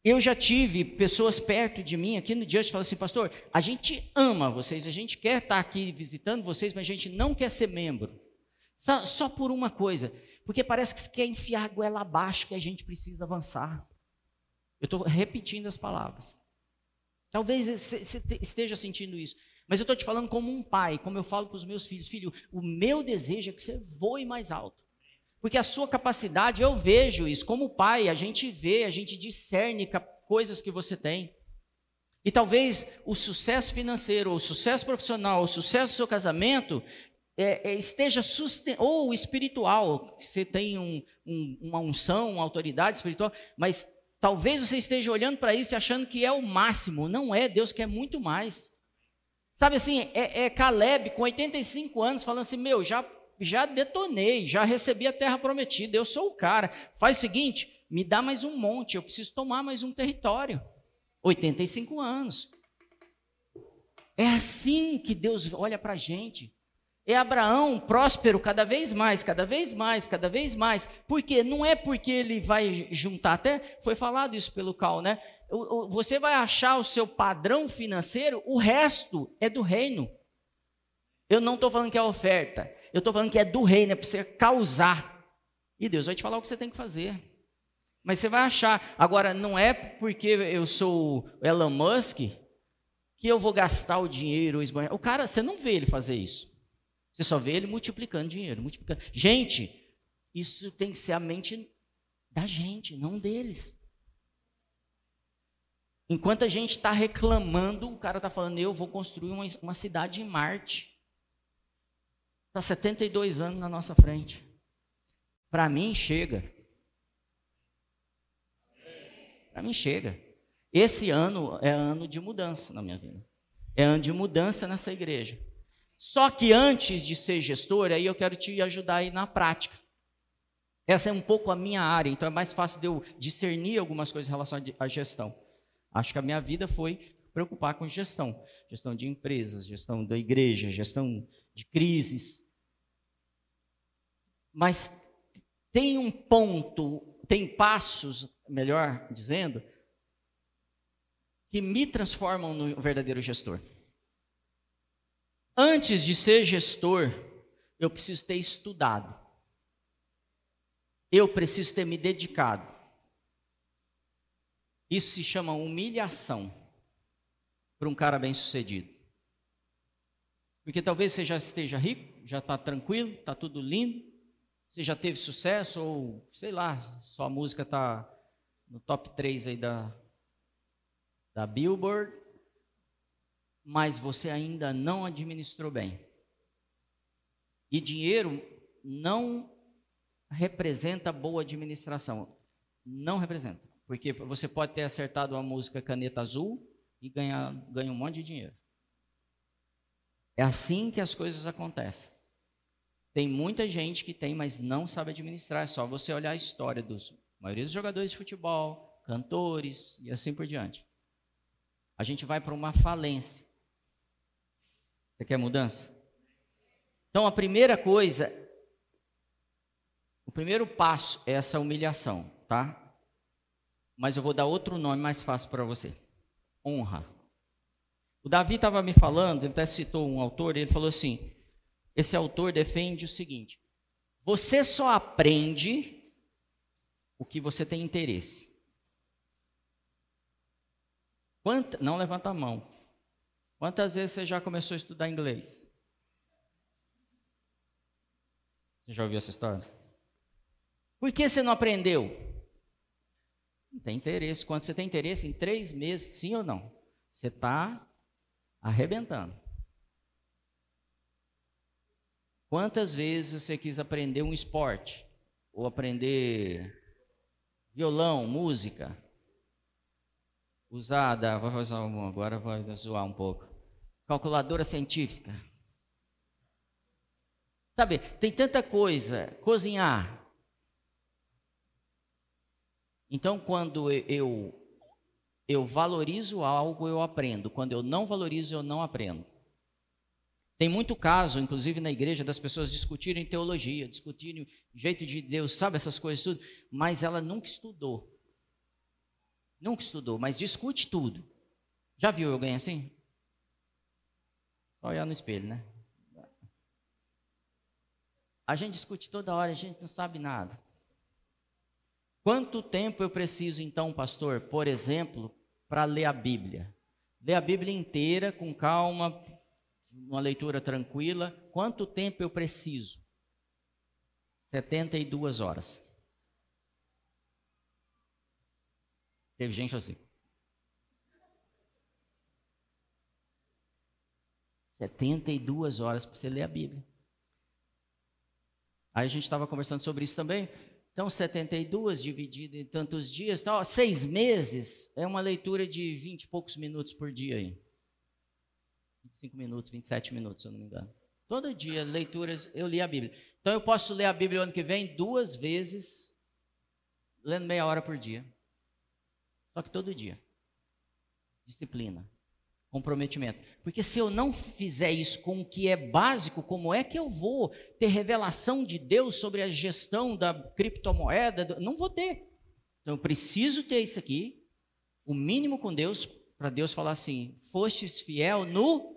Eu já tive pessoas perto de mim aqui no dia que falaram assim, pastor, a gente ama vocês, a gente quer estar aqui visitando vocês, mas a gente não quer ser membro. Só, por uma coisa, porque parece que você quer enfiar a goela abaixo que a gente precisa avançar. Eu estou repetindo as palavras. Talvez você esteja sentindo isso. Mas eu estou te falando como um pai, como eu falo para os meus filhos: filho, o meu desejo é que você voe mais alto. Porque a sua capacidade, eu vejo isso, como pai, a gente vê, a gente discerne coisas que você tem. E talvez o sucesso financeiro, o sucesso profissional, o sucesso do seu casamento é, é, esteja susten ou espiritual, você tem um, um, uma unção, uma autoridade espiritual, mas talvez você esteja olhando para isso e achando que é o máximo. Não é, Deus quer muito mais. Sabe assim, é, é Caleb com 85 anos falando assim: Meu, já, já detonei, já recebi a terra prometida, eu sou o cara. Faz o seguinte, me dá mais um monte, eu preciso tomar mais um território. 85 anos. É assim que Deus olha para a gente. É Abraão próspero cada vez mais, cada vez mais, cada vez mais. Por quê? Não é porque ele vai juntar, até foi falado isso pelo Cal, né? você vai achar o seu padrão financeiro, o resto é do reino. Eu não estou falando que é oferta, eu estou falando que é do reino, é para você causar. E Deus vai te falar o que você tem que fazer. Mas você vai achar. Agora, não é porque eu sou Elon Musk que eu vou gastar o dinheiro. O cara, você não vê ele fazer isso. Você só vê ele multiplicando dinheiro, multiplicando. Gente, isso tem que ser a mente da gente, não deles. Enquanto a gente está reclamando, o cara está falando: eu vou construir uma, uma cidade em Marte. Está 72 anos na nossa frente. Para mim, chega. Para mim, chega. Esse ano é ano de mudança na minha vida. É ano de mudança nessa igreja. Só que antes de ser gestor, aí eu quero te ajudar aí na prática. Essa é um pouco a minha área, então é mais fácil de eu discernir algumas coisas em relação à gestão. Acho que a minha vida foi preocupar com gestão, gestão de empresas, gestão da igreja, gestão de crises. Mas tem um ponto, tem passos, melhor dizendo, que me transformam no verdadeiro gestor. Antes de ser gestor, eu preciso ter estudado. Eu preciso ter me dedicado. Isso se chama humilhação para um cara bem-sucedido. Porque talvez você já esteja rico, já está tranquilo, está tudo lindo, você já teve sucesso, ou sei lá, sua música está no top 3 aí da, da Billboard, mas você ainda não administrou bem. E dinheiro não representa boa administração. Não representa. Porque você pode ter acertado uma música caneta azul e ganhar, ganha um monte de dinheiro. É assim que as coisas acontecem. Tem muita gente que tem, mas não sabe administrar. É só você olhar a história dos maioria dos jogadores de futebol, cantores e assim por diante. A gente vai para uma falência. Você quer mudança? Então a primeira coisa, o primeiro passo é essa humilhação, tá? mas eu vou dar outro nome mais fácil para você: honra. O Davi estava me falando, ele até citou um autor, ele falou assim: esse autor defende o seguinte: você só aprende o que você tem interesse. Quanta, não levanta a mão. Quantas vezes você já começou a estudar inglês? Você já ouviu essa história? Por que você não aprendeu? Não tem interesse. Quando você tem interesse em três meses, sim ou não? Você está arrebentando. Quantas vezes você quis aprender um esporte? Ou aprender violão, música? Usada, vou fazer uma, agora vai zoar um pouco. Calculadora científica. Sabe, tem tanta coisa. Cozinhar. Então, quando eu, eu valorizo algo, eu aprendo. Quando eu não valorizo, eu não aprendo. Tem muito caso, inclusive na igreja, das pessoas discutirem teologia, discutirem jeito de Deus, sabe essas coisas tudo, mas ela nunca estudou. Nunca estudou, mas discute tudo. Já viu alguém assim? Só olhar no espelho, né? A gente discute toda hora, a gente não sabe nada. Quanto tempo eu preciso, então, pastor, por exemplo, para ler a Bíblia? Ler a Bíblia inteira, com calma, uma leitura tranquila. Quanto tempo eu preciso? 72 horas. Teve gente assim. 72 horas para você ler a Bíblia. Aí a gente estava conversando sobre isso também. Então, 72 dividido em tantos dias, então, seis meses é uma leitura de 20 e poucos minutos por dia aí. 25 minutos, 27 minutos, se eu não me engano. Todo dia, leituras, eu li a Bíblia. Então, eu posso ler a Bíblia ano que vem duas vezes, lendo meia hora por dia. Só que todo dia. Disciplina comprometimento. Porque se eu não fizer isso com o que é básico, como é que eu vou ter revelação de Deus sobre a gestão da criptomoeda? Não vou ter. Então eu preciso ter isso aqui, o mínimo com Deus, para Deus falar assim: fostes fiel no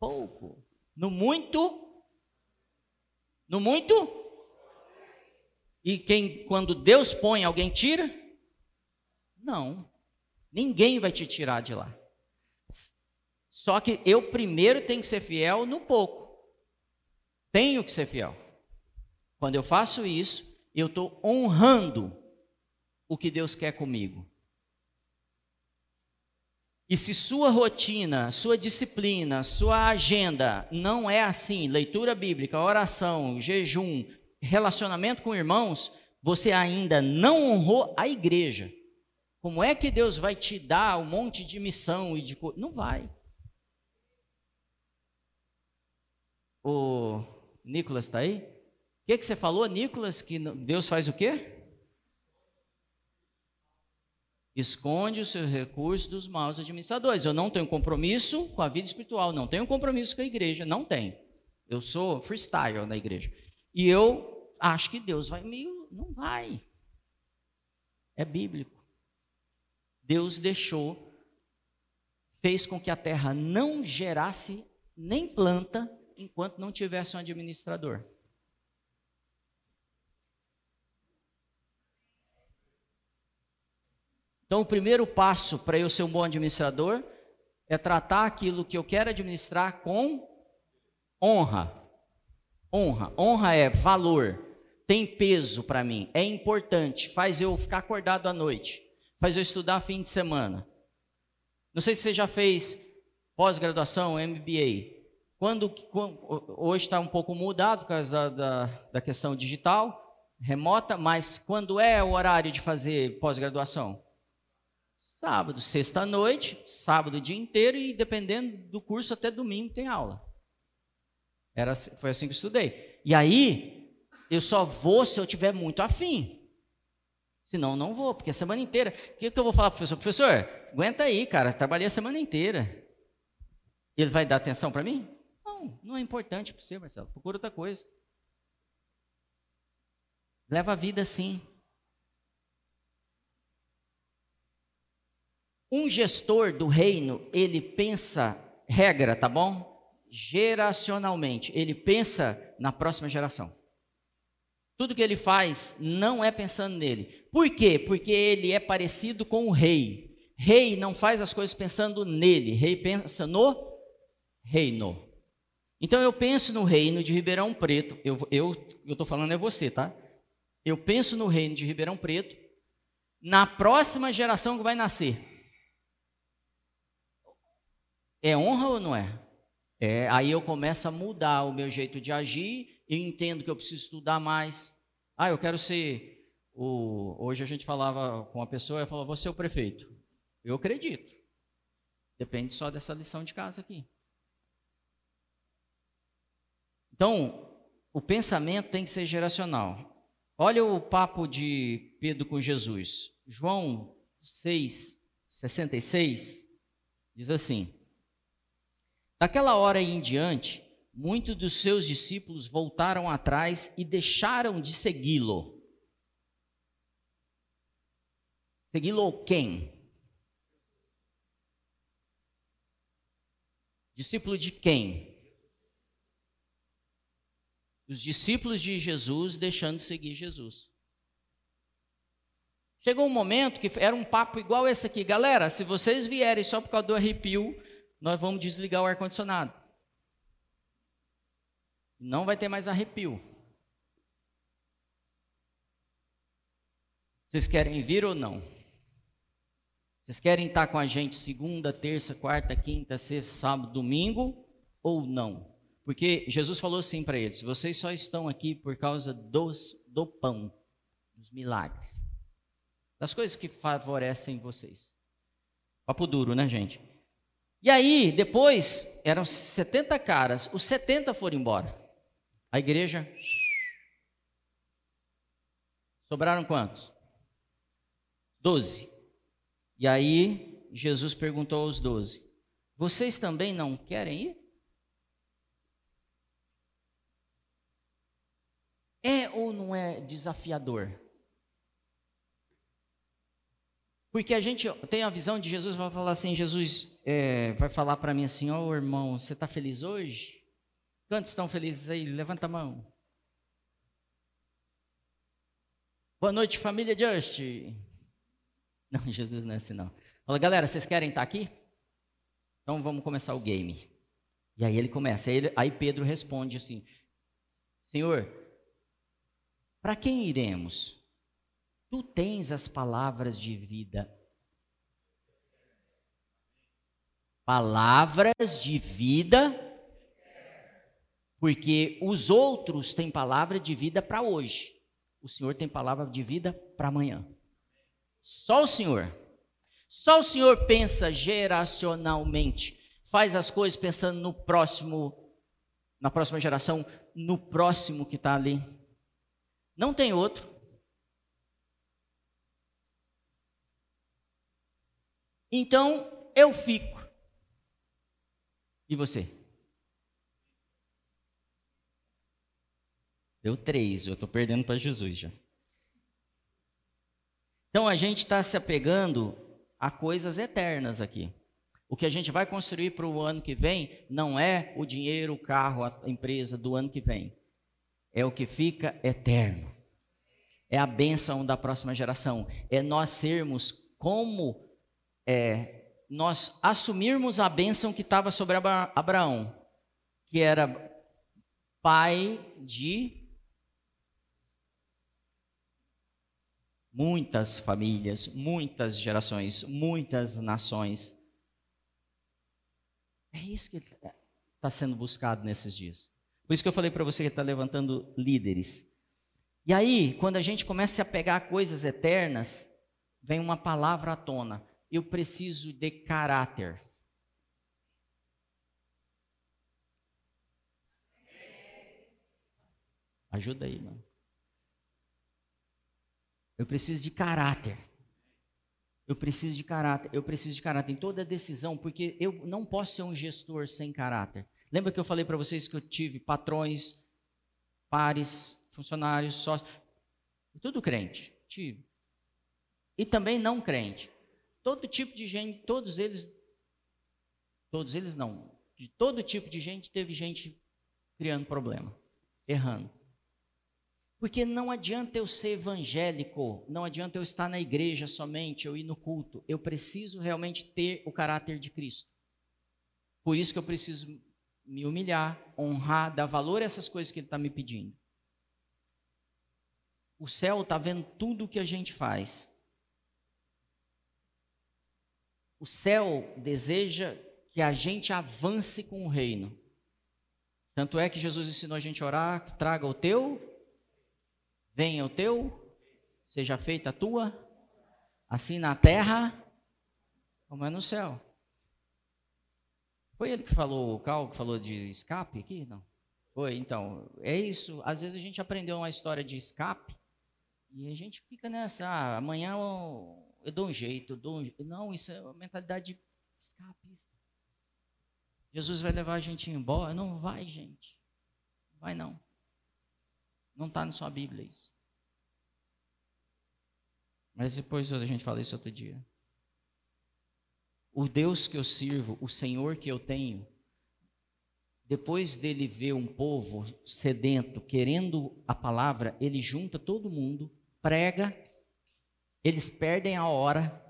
pouco, no muito, no muito. E quem, quando Deus põe, alguém tira? Não, ninguém vai te tirar de lá. Só que eu primeiro tenho que ser fiel no pouco. Tenho que ser fiel. Quando eu faço isso, eu estou honrando o que Deus quer comigo. E se sua rotina, sua disciplina, sua agenda não é assim, leitura bíblica, oração, jejum, relacionamento com irmãos, você ainda não honrou a igreja. Como é que Deus vai te dar um monte de missão e de não vai? O Nicolas está aí? O que, que você falou, Nicolas? Que Deus faz o quê? Esconde os seus recursos dos maus administradores. Eu não tenho compromisso com a vida espiritual, não tenho compromisso com a igreja, não tenho. Eu sou freestyle na igreja. E eu acho que Deus vai me. Não vai. É bíblico. Deus deixou, fez com que a terra não gerasse nem planta enquanto não tivesse um administrador. Então, o primeiro passo para eu ser um bom administrador é tratar aquilo que eu quero administrar com honra. Honra. Honra é valor, tem peso para mim, é importante, faz eu ficar acordado à noite, faz eu estudar fim de semana. Não sei se você já fez pós-graduação, MBA. Quando, quando hoje está um pouco mudado por causa da, da, da questão digital, remota, mas quando é o horário de fazer pós-graduação? Sábado, sexta-noite, sábado o dia inteiro e dependendo do curso até domingo tem aula. Era, foi assim que eu estudei. E aí, eu só vou se eu tiver muito afim. Senão, não vou, porque a semana inteira. O que, que eu vou falar para o professor? Professor, aguenta aí, cara, trabalhei a semana inteira. Ele vai dar atenção para mim? Não, não é importante para você, Marcelo. Procura outra coisa. Leva a vida assim. Um gestor do reino, ele pensa, regra, tá bom? Geracionalmente, ele pensa na próxima geração. Tudo que ele faz não é pensando nele. Por quê? Porque ele é parecido com o rei. Rei não faz as coisas pensando nele, rei pensa no reino. Então eu penso no reino de Ribeirão Preto. Eu estou falando é você, tá? Eu penso no reino de Ribeirão Preto, na próxima geração que vai nascer. É honra ou não é? É, aí eu começo a mudar o meu jeito de agir, eu entendo que eu preciso estudar mais. Ah, eu quero ser o. Hoje a gente falava com uma pessoa, ela falou, você é o prefeito. Eu acredito. Depende só dessa lição de casa aqui. Então, o pensamento tem que ser geracional. Olha o papo de Pedro com Jesus. João 6, 66 diz assim: Daquela hora em diante, muitos dos seus discípulos voltaram atrás e deixaram de segui-lo. Segui-lo quem? Discípulo de quem? Os discípulos de Jesus deixando de seguir Jesus. Chegou um momento que era um papo igual esse aqui. Galera, se vocês vierem só por causa do arrepio, nós vamos desligar o ar-condicionado. Não vai ter mais arrepio. Vocês querem vir ou não? Vocês querem estar com a gente segunda, terça, quarta, quinta, sexta, sábado, domingo ou não? Porque Jesus falou assim para eles: vocês só estão aqui por causa dos, do pão, dos milagres, das coisas que favorecem vocês. Papo duro, né, gente? E aí, depois, eram 70 caras, os 70 foram embora. A igreja. Sobraram quantos? Doze. E aí, Jesus perguntou aos doze: Vocês também não querem ir? É ou não é desafiador? Porque a gente tem a visão de Jesus, vai falar assim, Jesus é, vai falar para mim assim, ó oh, irmão, você está feliz hoje? Quantos estão felizes aí? Levanta a mão. Boa noite, família Just. Não, Jesus não é assim não. Fala, galera, vocês querem estar tá aqui? Então vamos começar o game. E aí ele começa. Aí, ele, aí Pedro responde assim: Senhor, para quem iremos? Tu tens as palavras de vida. palavras de vida, porque os outros têm palavra de vida para hoje. O Senhor tem palavra de vida para amanhã. Só o Senhor. Só o Senhor pensa geracionalmente, faz as coisas pensando no próximo, na próxima geração, no próximo que está ali. Não tem outro. Então eu fico. E você? Deu três, eu estou perdendo para Jesus já. Então a gente está se apegando a coisas eternas aqui. O que a gente vai construir para o ano que vem não é o dinheiro, o carro, a empresa do ano que vem. É o que fica eterno. É a bênção da próxima geração. É nós sermos como é, nós assumirmos a bênção que estava sobre Abraão, que era pai de muitas famílias, muitas gerações, muitas nações. É isso que está sendo buscado nesses dias. Por isso que eu falei para você que está levantando líderes. E aí, quando a gente começa a pegar coisas eternas, vem uma palavra à tona. Eu preciso de caráter. Ajuda aí, mano. Eu preciso de caráter. Eu preciso de caráter. Eu preciso de caráter em toda decisão, porque eu não posso ser um gestor sem caráter. Lembra que eu falei para vocês que eu tive patrões, pares, funcionários, sócios, tudo crente, tive. E também não crente. Todo tipo de gente, todos eles, todos eles não, de todo tipo de gente teve gente criando problema, errando. Porque não adianta eu ser evangélico, não adianta eu estar na igreja somente, eu ir no culto. Eu preciso realmente ter o caráter de Cristo. Por isso que eu preciso me humilhar, honrar, dar valor a essas coisas que Ele está me pedindo. O céu está vendo tudo o que a gente faz. O céu deseja que a gente avance com o reino. Tanto é que Jesus ensinou a gente a orar: traga o teu Venha o teu, seja feita a tua, assim na terra como é no céu. Foi ele que falou, o Cal que falou de escape aqui? Não. Foi, então, é isso. Às vezes a gente aprendeu uma história de escape e a gente fica nessa, ah, amanhã eu, eu dou um jeito, eu dou um. Não, isso é uma mentalidade escapista. Jesus vai levar a gente embora? Não vai, gente. Não vai não. Não está na sua Bíblia isso. Mas depois a gente fala isso outro dia. O Deus que eu sirvo, o Senhor que eu tenho, depois dele ver um povo sedento, querendo a palavra, ele junta todo mundo, prega, eles perdem a hora,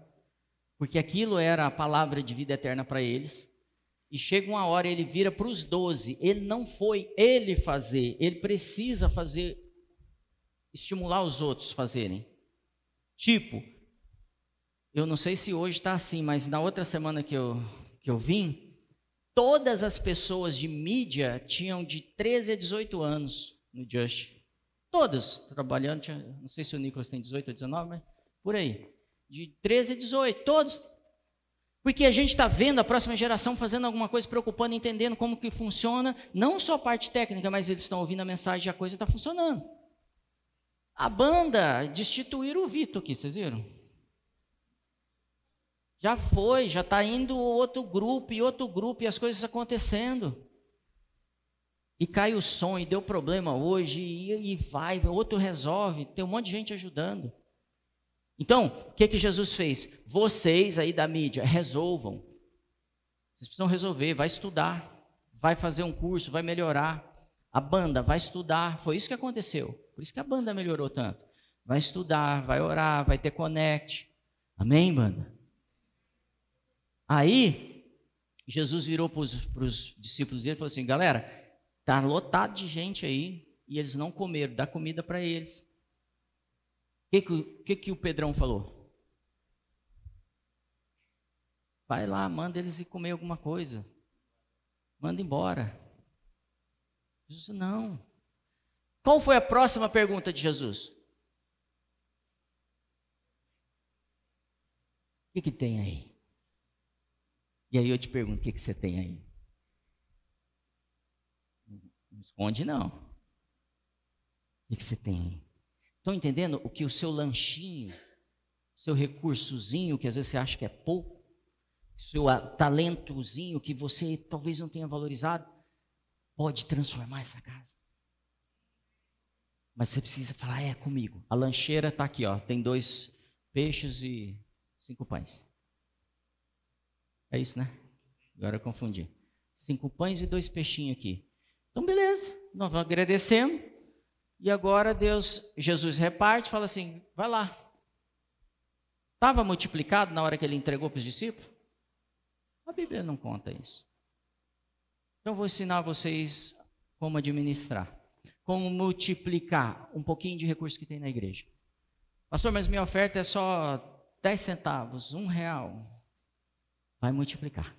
porque aquilo era a palavra de vida eterna para eles. E chega uma hora, ele vira para os doze. Ele não foi ele fazer, ele precisa fazer, estimular os outros fazerem. Tipo, eu não sei se hoje está assim, mas na outra semana que eu, que eu vim, todas as pessoas de mídia tinham de 13 a 18 anos no Just. Todas trabalhando, não sei se o Nicolas tem 18 ou 19, mas por aí. De 13 a 18, todos porque a gente está vendo a próxima geração fazendo alguma coisa, preocupando, entendendo como que funciona, não só a parte técnica, mas eles estão ouvindo a mensagem e a coisa está funcionando. A banda destituíram o Vitor aqui, vocês viram? Já foi, já está indo outro grupo e outro grupo e as coisas acontecendo. E cai o som e deu problema hoje e, e vai, outro resolve, tem um monte de gente ajudando. Então, o que, que Jesus fez? Vocês aí da mídia, resolvam. Vocês precisam resolver, vai estudar, vai fazer um curso, vai melhorar. A banda vai estudar, foi isso que aconteceu. Por isso que a banda melhorou tanto. Vai estudar, vai orar, vai ter connect. Amém, banda? Aí, Jesus virou para os discípulos dele e falou assim: galera, tá lotado de gente aí e eles não comeram, dá comida para eles que, que, que, o Pedrão falou? Vai lá, manda eles ir comer alguma coisa. Manda embora. Jesus, não. Qual foi a próxima pergunta de Jesus? O que, que tem aí? E aí eu te pergunto, o que, que você tem aí? Não esconde, não. O que, que você tem aí? Estão entendendo o que o seu lanchinho, seu recursozinho, que às vezes você acha que é pouco, seu talentozinho que você talvez não tenha valorizado, pode transformar essa casa. Mas você precisa falar, é comigo. A lancheira está aqui, ó. Tem dois peixes e cinco pães. É isso, né? Agora eu confundi. Cinco pães e dois peixinhos aqui. Então, beleza. Nós agradecemos. E agora Deus, Jesus reparte, fala assim: vai lá. Estava multiplicado na hora que ele entregou para os discípulos? A Bíblia não conta isso. Então, vou ensinar vocês como administrar como multiplicar um pouquinho de recurso que tem na igreja. Pastor, mas minha oferta é só 10 centavos, um real. Vai multiplicar.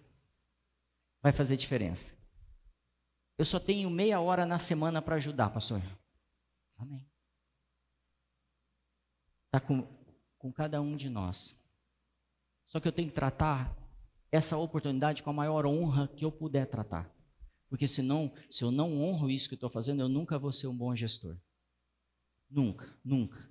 Vai fazer diferença. Eu só tenho meia hora na semana para ajudar, pastor. Amém. Está com, com cada um de nós. Só que eu tenho que tratar essa oportunidade com a maior honra que eu puder tratar. Porque senão, se eu não honro isso que estou fazendo, eu nunca vou ser um bom gestor. Nunca, nunca.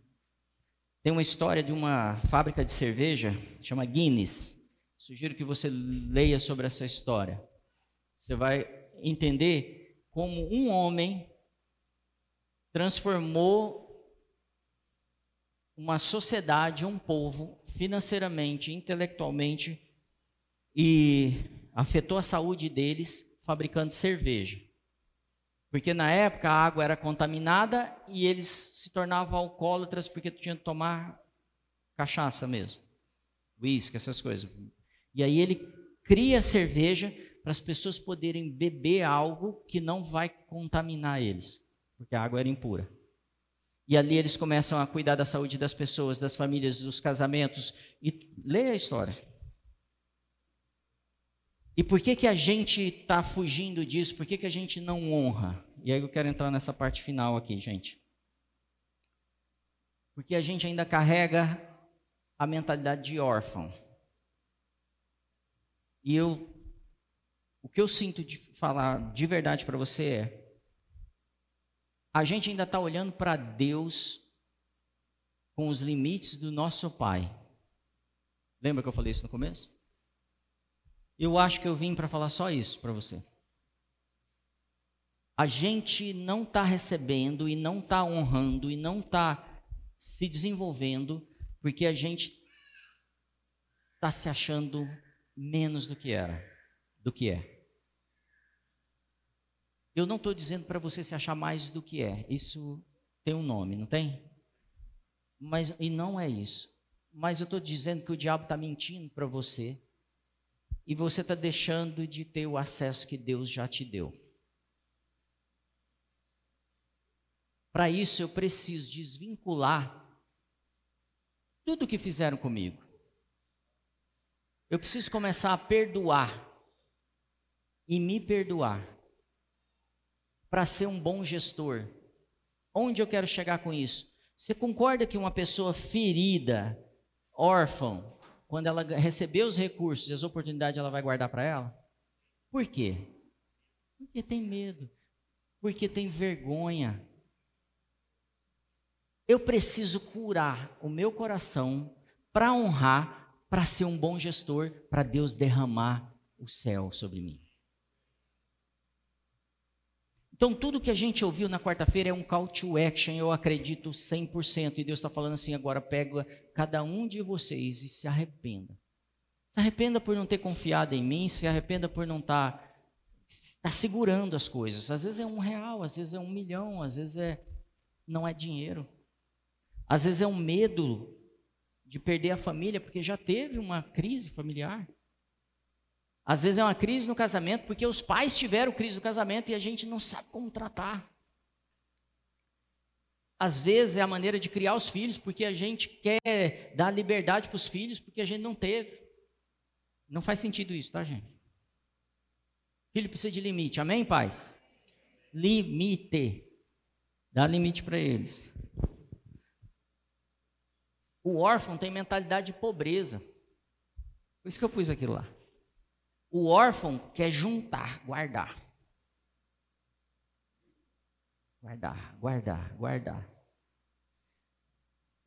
Tem uma história de uma fábrica de cerveja, chama Guinness. Sugiro que você leia sobre essa história. Você vai entender como um homem transformou uma sociedade, um povo, financeiramente, intelectualmente, e afetou a saúde deles fabricando cerveja. Porque na época a água era contaminada e eles se tornavam alcoólatras porque tinham que tomar cachaça mesmo. Uísque, essas coisas. E aí ele cria cerveja para as pessoas poderem beber algo que não vai contaminar eles, porque a água era impura. E ali eles começam a cuidar da saúde das pessoas, das famílias, dos casamentos. E leia a história. E por que, que a gente está fugindo disso? Por que, que a gente não honra? E aí eu quero entrar nessa parte final aqui, gente. Porque a gente ainda carrega a mentalidade de órfão. E eu, o que eu sinto de falar de verdade para você é: a gente ainda está olhando para Deus com os limites do nosso Pai. Lembra que eu falei isso no começo? Eu acho que eu vim para falar só isso para você. A gente não está recebendo e não está honrando e não está se desenvolvendo porque a gente está se achando menos do que era, do que é. Eu não estou dizendo para você se achar mais do que é. Isso tem um nome, não tem? Mas e não é isso. Mas eu estou dizendo que o diabo está mentindo para você e você está deixando de ter o acesso que Deus já te deu. Para isso eu preciso desvincular tudo o que fizeram comigo. Eu preciso começar a perdoar e me perdoar para ser um bom gestor. Onde eu quero chegar com isso? Você concorda que uma pessoa ferida, órfã, quando ela receber os recursos e as oportunidades, ela vai guardar para ela? Por quê? Porque tem medo, porque tem vergonha. Eu preciso curar o meu coração para honrar, para ser um bom gestor, para Deus derramar o céu sobre mim. Então, tudo que a gente ouviu na quarta-feira é um call to action, eu acredito 100%. E Deus está falando assim: agora pega cada um de vocês e se arrependa. Se arrependa por não ter confiado em mim, se arrependa por não estar tá, tá segurando as coisas. Às vezes é um real, às vezes é um milhão, às vezes é, não é dinheiro. Às vezes é um medo de perder a família, porque já teve uma crise familiar. Às vezes é uma crise no casamento porque os pais tiveram crise no casamento e a gente não sabe como tratar. Às vezes é a maneira de criar os filhos porque a gente quer dar liberdade para os filhos porque a gente não teve. Não faz sentido isso, tá, gente? Filho precisa de limite, amém, pais? Limite. Dá limite para eles. O órfão tem mentalidade de pobreza. Por isso que eu pus aquilo lá. O órfão quer juntar, guardar. Guardar, guardar, guardar.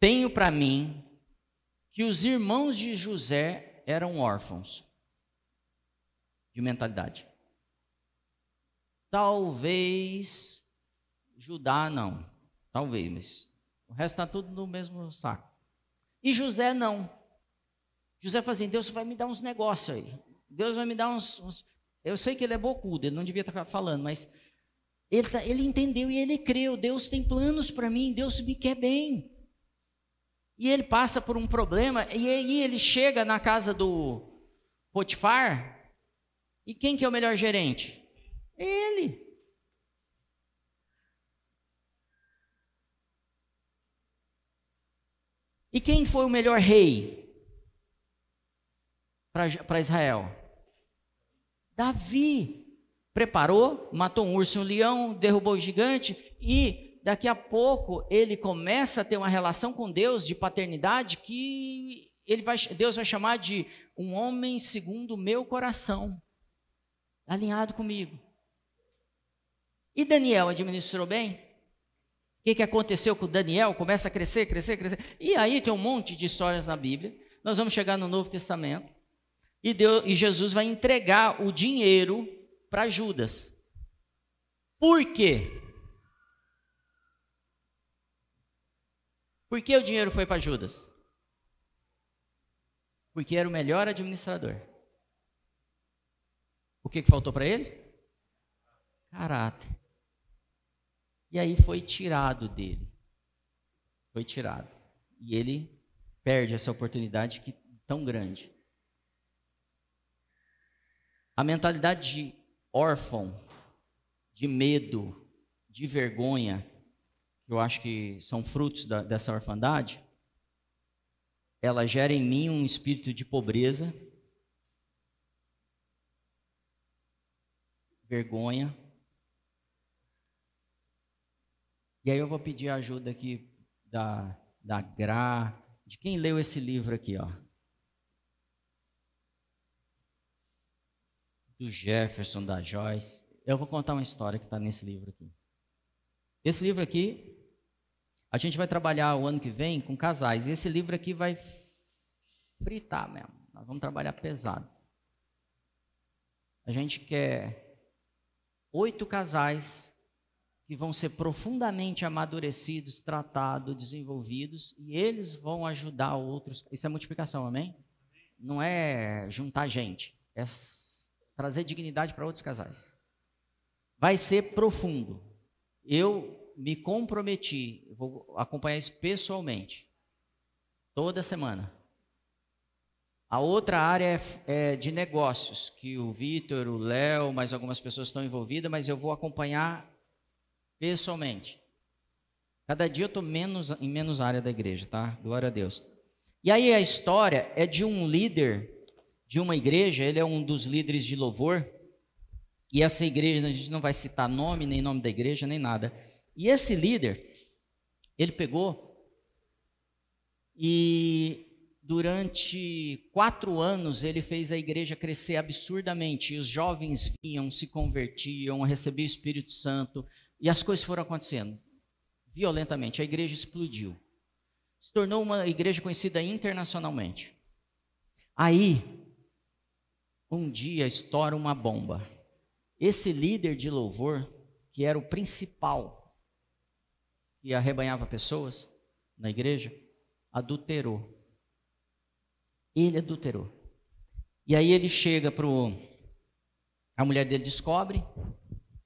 Tenho para mim que os irmãos de José eram órfãos de mentalidade. Talvez Judá não, talvez, mas o resto está tudo no mesmo saco. E José não. José fala assim: Deus vai me dar uns negócios aí. Deus vai me dar uns, uns. Eu sei que ele é bocudo, ele não devia estar falando, mas ele, tá, ele entendeu e ele creu. Deus tem planos para mim, Deus me quer bem. E ele passa por um problema, e aí ele chega na casa do Potifar, e quem que é o melhor gerente? Ele. E quem foi o melhor rei para Israel? Davi. Preparou, matou um urso e um leão, derrubou o gigante e daqui a pouco ele começa a ter uma relação com Deus de paternidade que ele vai, Deus vai chamar de um homem segundo o meu coração, alinhado comigo. E Daniel administrou bem? O que, que aconteceu com Daniel? Começa a crescer, crescer, crescer. E aí tem um monte de histórias na Bíblia. Nós vamos chegar no Novo Testamento. E, Deus, e Jesus vai entregar o dinheiro para Judas. Por quê? Por que o dinheiro foi para Judas? Porque era o melhor administrador. O que, que faltou para ele? Caráter. E aí foi tirado dele. Foi tirado. E ele perde essa oportunidade que, tão grande. A mentalidade de órfão, de medo, de vergonha, que eu acho que são frutos da, dessa orfandade, ela gera em mim um espírito de pobreza, vergonha. E aí eu vou pedir a ajuda aqui da, da Gra, de quem leu esse livro aqui, ó. Do Jefferson, da Joyce. Eu vou contar uma história que está nesse livro aqui. Esse livro aqui a gente vai trabalhar o ano que vem com casais. E esse livro aqui vai fritar mesmo. Nós vamos trabalhar pesado. A gente quer oito casais que vão ser profundamente amadurecidos, tratados, desenvolvidos, e eles vão ajudar outros. Isso é multiplicação, amém? Não é juntar gente, é trazer dignidade para outros casais. Vai ser profundo. Eu me comprometi, vou acompanhar isso pessoalmente, toda semana. A outra área é, é de negócios, que o Vitor, o Léo, mais algumas pessoas estão envolvidas, mas eu vou acompanhar pessoalmente. Cada dia eu estou menos, em menos área da igreja, tá? Glória a Deus. E aí a história é de um líder de uma igreja, ele é um dos líderes de louvor, e essa igreja, a gente não vai citar nome, nem nome da igreja, nem nada. E esse líder, ele pegou e durante quatro anos ele fez a igreja crescer absurdamente. E os jovens vinham, se convertiam, recebiam o Espírito Santo e as coisas foram acontecendo violentamente. A igreja explodiu. Se tornou uma igreja conhecida internacionalmente. Aí, um dia estoura uma bomba. Esse líder de louvor, que era o principal e arrebanhava pessoas na igreja, adulterou. Ele adulterou. E aí ele chega para A mulher dele descobre,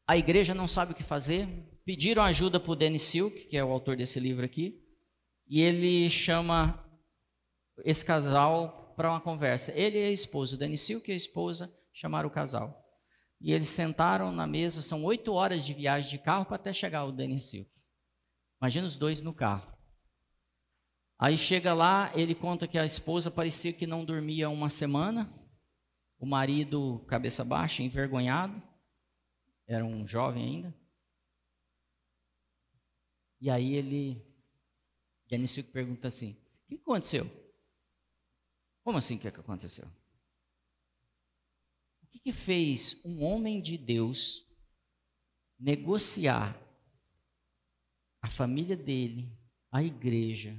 a igreja não sabe o que fazer, pediram ajuda para o Dennis Silk, que é o autor desse livro aqui, e ele chama esse casal para uma conversa. Ele e a esposa, o Dennis Silk e a esposa chamaram o casal. E eles sentaram na mesa, são oito horas de viagem de carro para até chegar o Dennis Silk. Imagina os dois no carro. Aí chega lá, ele conta que a esposa parecia que não dormia uma semana, O marido, cabeça baixa, envergonhado, era um jovem ainda. E aí ele, Denis pergunta assim: O que aconteceu? Como assim o que aconteceu? O que, que fez um homem de Deus negociar a família dele, a igreja,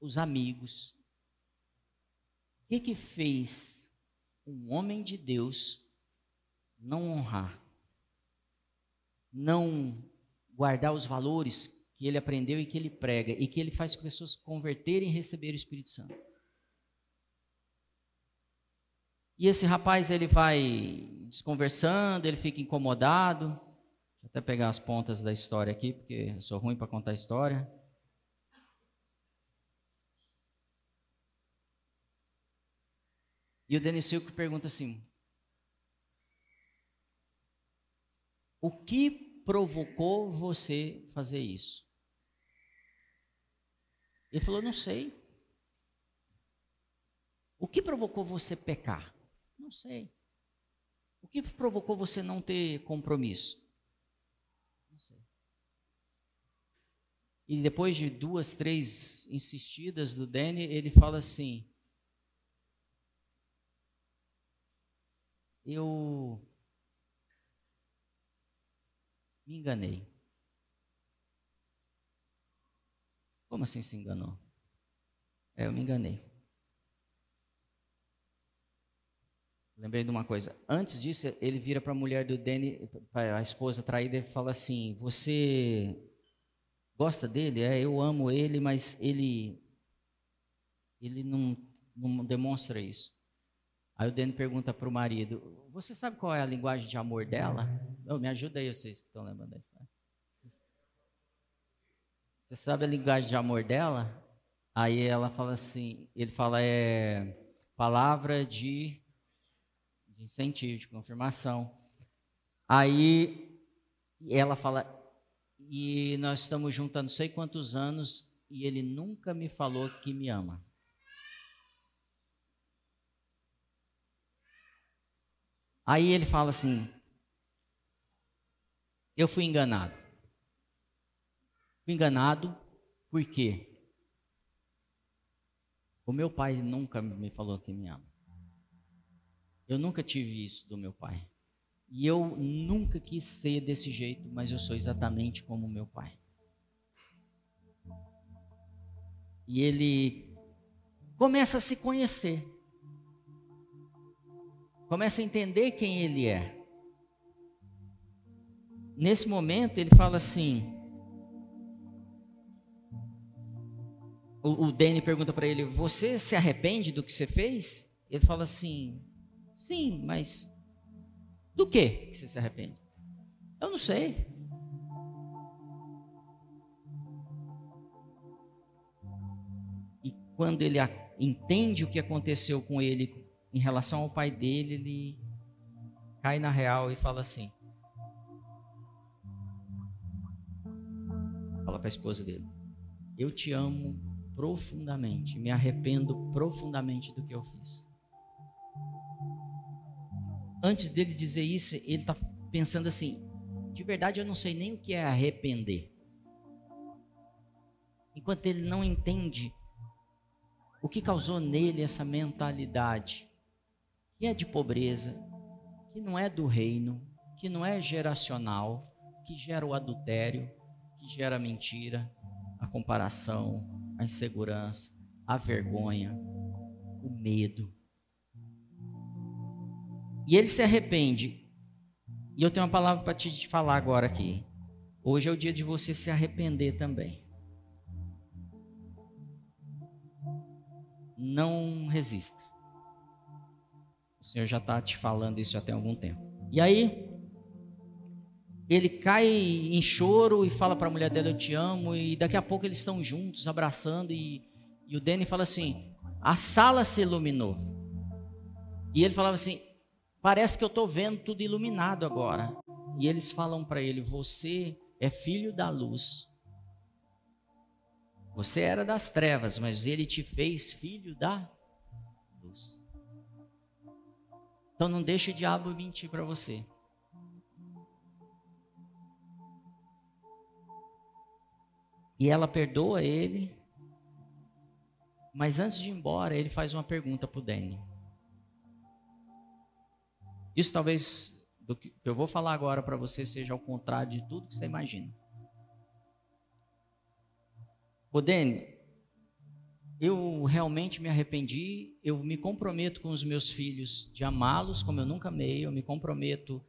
os amigos. O que, que fez um homem de Deus não honrar, não guardar os valores que ele aprendeu e que ele prega e que ele faz com pessoas converterem e receber o Espírito Santo? E esse rapaz ele vai desconversando, ele fica incomodado. Eu até pegar as pontas da história aqui, porque eu sou ruim para contar história. E o Denis Silco pergunta assim: O que provocou você fazer isso? Ele falou: Não sei. O que provocou você pecar? Não sei. O que provocou você não ter compromisso? Não sei. E depois de duas, três insistidas do Danny, ele fala assim: Eu me enganei. Como assim se enganou? É, eu me enganei. Lembrei de uma coisa. Antes disso, ele vira para a mulher do Danny, a esposa traída, e fala assim: Você gosta dele? É, eu amo ele, mas ele, ele não, não demonstra isso. Aí o Danny pergunta para o marido: Você sabe qual é a linguagem de amor dela? Me ajuda aí, vocês que estão lembrando da história. Você sabe a linguagem de amor dela? Aí ela fala assim: Ele fala, é palavra de de incentivo, de confirmação. Aí ela fala, e nós estamos juntos há não sei quantos anos e ele nunca me falou que me ama. Aí ele fala assim: Eu fui enganado. Enganado por quê? O meu pai nunca me falou que me ama. Eu nunca tive isso do meu pai. E eu nunca quis ser desse jeito, mas eu sou exatamente como meu pai. E ele começa a se conhecer. Começa a entender quem ele é. Nesse momento, ele fala assim. O, o Danny pergunta para ele: Você se arrepende do que você fez? Ele fala assim: Sim, mas do que você se arrepende? Eu não sei. E quando ele entende o que aconteceu com ele em relação ao pai dele, ele cai na real e fala assim: Fala para a esposa dele: Eu te amo profundamente, me arrependo profundamente do que eu fiz antes dele dizer isso, ele está pensando assim: de verdade eu não sei nem o que é arrepender. Enquanto ele não entende o que causou nele essa mentalidade, que é de pobreza, que não é do reino, que não é geracional, que gera o adultério, que gera a mentira, a comparação, a insegurança, a vergonha, o medo. E ele se arrepende. E eu tenho uma palavra para te falar agora aqui. Hoje é o dia de você se arrepender também. Não resista. O Senhor já está te falando isso já tem algum tempo. E aí, ele cai em choro e fala para a mulher dele: Eu te amo. E daqui a pouco eles estão juntos, abraçando. E, e o Danny fala assim: A sala se iluminou. E ele falava assim: Parece que eu estou vendo tudo iluminado agora. E eles falam para ele: Você é filho da luz. Você era das trevas, mas ele te fez filho da luz. Então não deixe o diabo mentir para você. E ela perdoa ele. Mas antes de ir embora, ele faz uma pergunta para o Danny. Isso talvez do que eu vou falar agora para você seja ao contrário de tudo que você imagina. O Danny, eu realmente me arrependi, eu me comprometo com os meus filhos de amá-los como eu nunca amei, eu me comprometo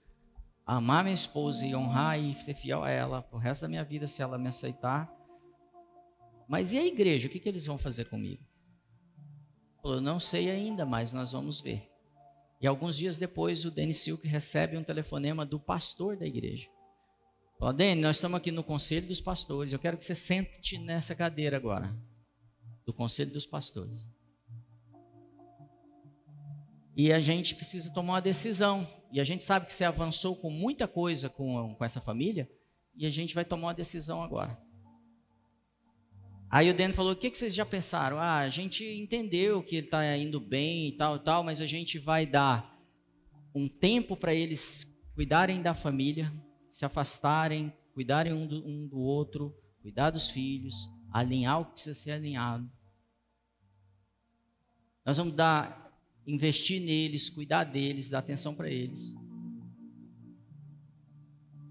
a amar minha esposa e honrar e ser fiel a ela o resto da minha vida se ela me aceitar. Mas e a igreja? O que, que eles vão fazer comigo? Eu não sei ainda, mas nós vamos ver. E alguns dias depois, o Denis Silk recebe um telefonema do pastor da igreja. Ó, Denis, nós estamos aqui no conselho dos pastores. Eu quero que você sente nessa cadeira agora. Do conselho dos pastores. E a gente precisa tomar uma decisão. E a gente sabe que você avançou com muita coisa com, com essa família. E a gente vai tomar uma decisão agora. Aí o Dan falou: o que, que vocês já pensaram? Ah, a gente entendeu que ele está indo bem e tal, tal, mas a gente vai dar um tempo para eles cuidarem da família, se afastarem, cuidarem um do, um do outro, cuidar dos filhos, alinhar o que precisa ser alinhado. Nós vamos dar, investir neles, cuidar deles, dar atenção para eles.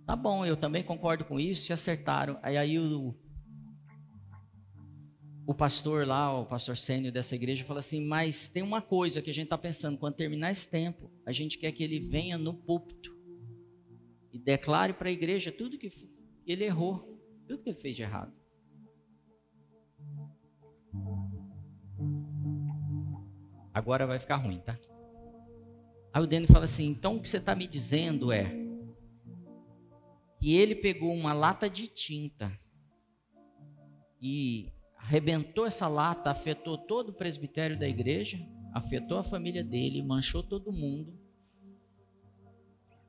Tá bom, eu também concordo com isso, se acertaram. Aí, aí o o pastor lá, o pastor sênior dessa igreja, fala assim: Mas tem uma coisa que a gente está pensando, quando terminar esse tempo, a gente quer que ele venha no púlpito e declare para a igreja tudo que ele errou, tudo que ele fez de errado. Agora vai ficar ruim, tá? Aí o Dani fala assim: então o que você está me dizendo é que ele pegou uma lata de tinta e arrebentou essa lata, afetou todo o presbitério da igreja, afetou a família dele, manchou todo mundo.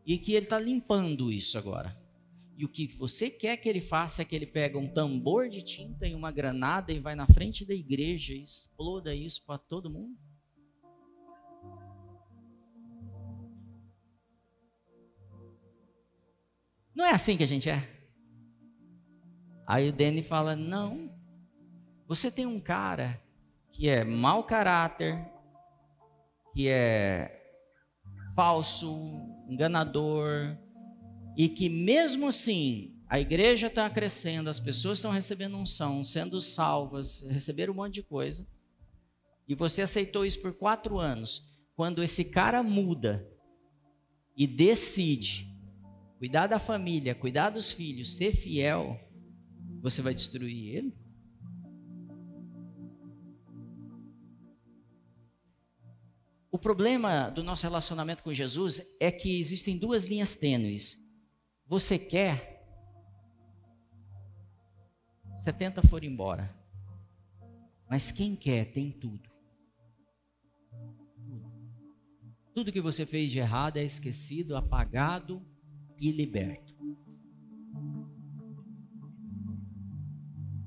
E que ele está limpando isso agora. E o que você quer que ele faça é que ele pega um tambor de tinta e uma granada e vai na frente da igreja e exploda isso para todo mundo? Não é assim que a gente é? Aí o Danny fala: Não, você tem um cara que é mau caráter, que é falso, enganador, e que mesmo assim a igreja está crescendo, as pessoas estão recebendo unção, sendo salvas, receberam um monte de coisa, e você aceitou isso por quatro anos. Quando esse cara muda e decide cuidar da família, cuidar dos filhos, ser fiel, você vai destruir ele? O problema do nosso relacionamento com Jesus é que existem duas linhas tênues. Você quer, 70 foram embora. Mas quem quer tem tudo. Tudo que você fez de errado é esquecido, apagado e liberto.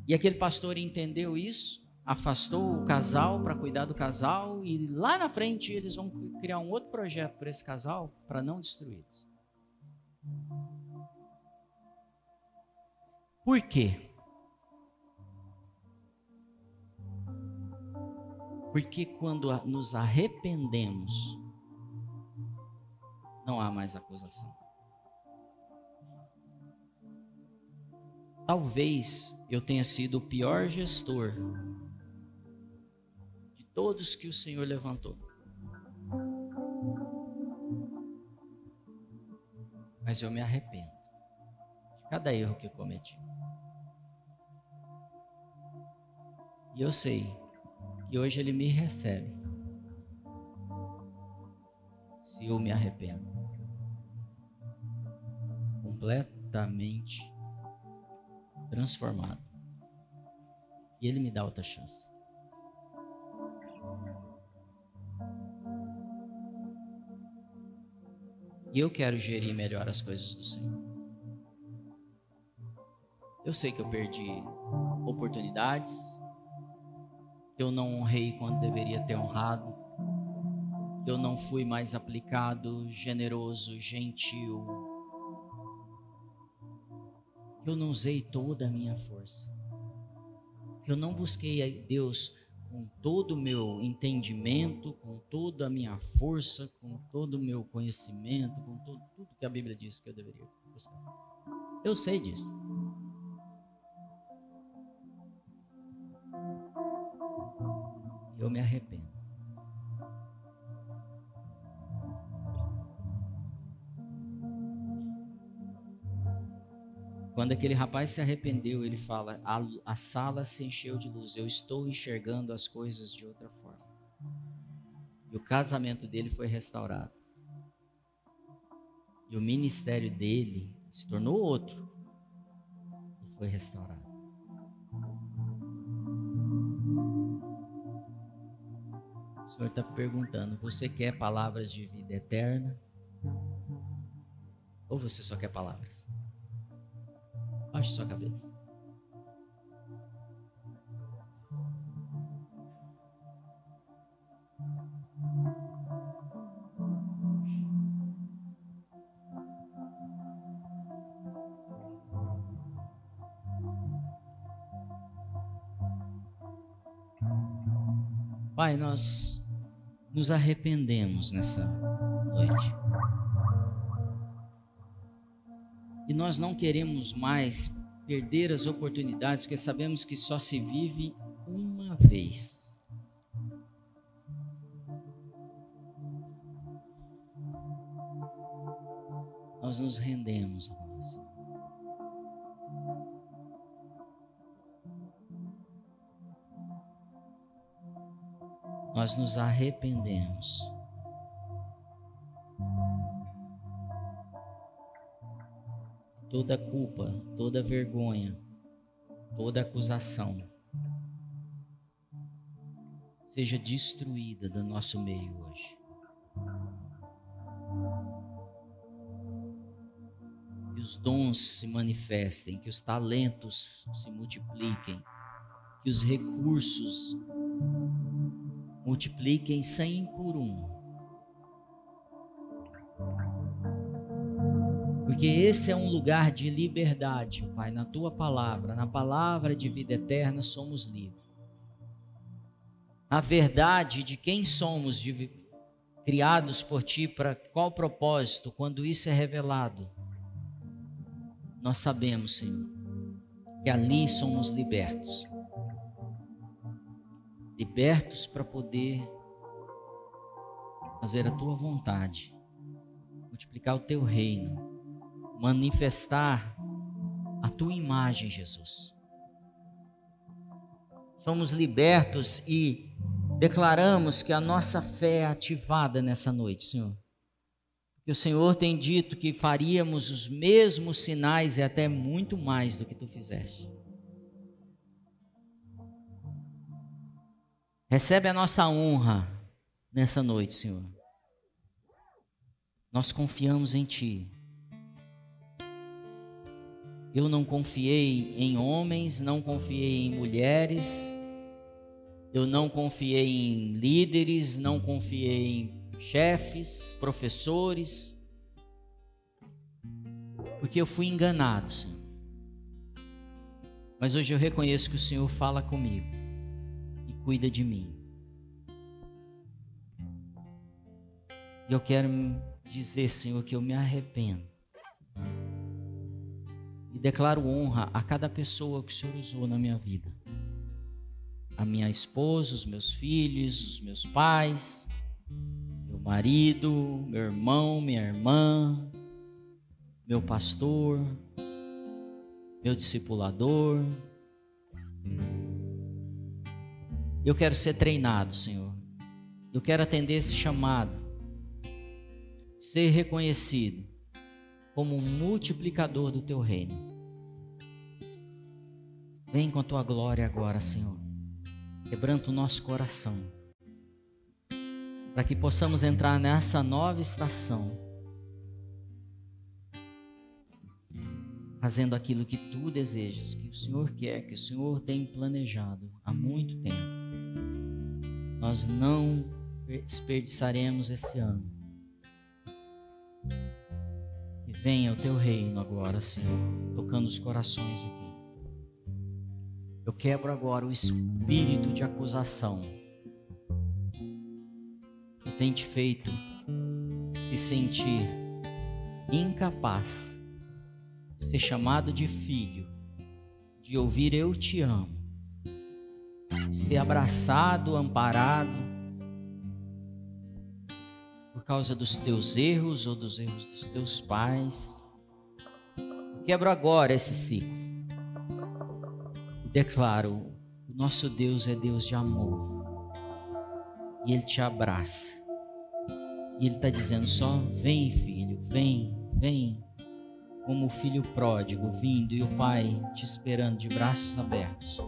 E aquele pastor entendeu isso afastou o casal para cuidar do casal e lá na frente eles vão criar um outro projeto para esse casal para não destruí-los. Por quê? Porque quando nos arrependemos, não há mais acusação. Talvez eu tenha sido o pior gestor todos que o Senhor levantou. Mas eu me arrependo de cada erro que cometi. E eu sei que hoje Ele me recebe se eu me arrependo completamente transformado. E Ele me dá outra chance. E eu quero gerir melhor as coisas do Senhor. Eu sei que eu perdi oportunidades, eu não honrei quando deveria ter honrado, eu não fui mais aplicado, generoso, gentil. Eu não usei toda a minha força. Eu não busquei a Deus com todo o meu entendimento, com toda a minha força, com todo o meu conhecimento, com todo, tudo que a Bíblia diz que eu deveria buscar. Eu sei disso. Eu me arrependo. Quando aquele rapaz se arrependeu, ele fala: a, a, sala se encheu de luz, eu estou enxergando as coisas de outra forma. E o casamento dele foi restaurado. E o ministério dele se tornou outro e foi restaurado. O Senhor está perguntando: você quer palavras de vida eterna? Ou você só quer palavras? Baixe sua cabeça. Pai, nós nos arrependemos nessa noite. Nós não queremos mais perder as oportunidades, porque sabemos que só se vive uma vez. Nós nos rendemos a nós. Nós nos arrependemos. Toda culpa, toda vergonha, toda acusação seja destruída do nosso meio hoje. Que os dons se manifestem, que os talentos se multipliquem, que os recursos multipliquem cem por um. Porque esse é um lugar de liberdade, Pai. Na tua palavra, na palavra de vida eterna, somos livres. A verdade de quem somos, de, criados por ti, para qual propósito, quando isso é revelado, nós sabemos, Senhor, que ali somos libertos. Libertos para poder fazer a tua vontade, multiplicar o teu reino manifestar a tua imagem, Jesus. Somos libertos e declaramos que a nossa fé é ativada nessa noite, Senhor. Que o Senhor tem dito que faríamos os mesmos sinais e até muito mais do que tu fizeste. Recebe a nossa honra nessa noite, Senhor. Nós confiamos em Ti. Eu não confiei em homens, não confiei em mulheres, eu não confiei em líderes, não confiei em chefes, professores, porque eu fui enganado, Senhor. Mas hoje eu reconheço que o Senhor fala comigo e cuida de mim. E eu quero dizer, Senhor, que eu me arrependo e declaro honra a cada pessoa que o Senhor usou na minha vida. A minha esposa, os meus filhos, os meus pais, meu marido, meu irmão, minha irmã, meu pastor, meu discipulador. Eu quero ser treinado, Senhor. Eu quero atender esse chamado. Ser reconhecido como um multiplicador do teu reino. Vem com a tua glória agora, Senhor. Quebranta o nosso coração. Para que possamos entrar nessa nova estação. Fazendo aquilo que tu desejas, que o Senhor quer, que o Senhor tem planejado há muito tempo. Nós não desperdiçaremos esse ano. Venha o teu reino agora, Senhor, tocando os corações aqui. Eu quebro agora o espírito de acusação que tem te feito se sentir incapaz, ser chamado de filho, de ouvir eu te amo, ser abraçado, amparado por causa dos teus erros ou dos erros dos teus pais. Quebro agora esse ciclo declaro: o nosso Deus é Deus de amor. E Ele te abraça. E Ele está dizendo só: vem, filho, vem, vem. Como o filho pródigo vindo e o pai te esperando de braços abertos.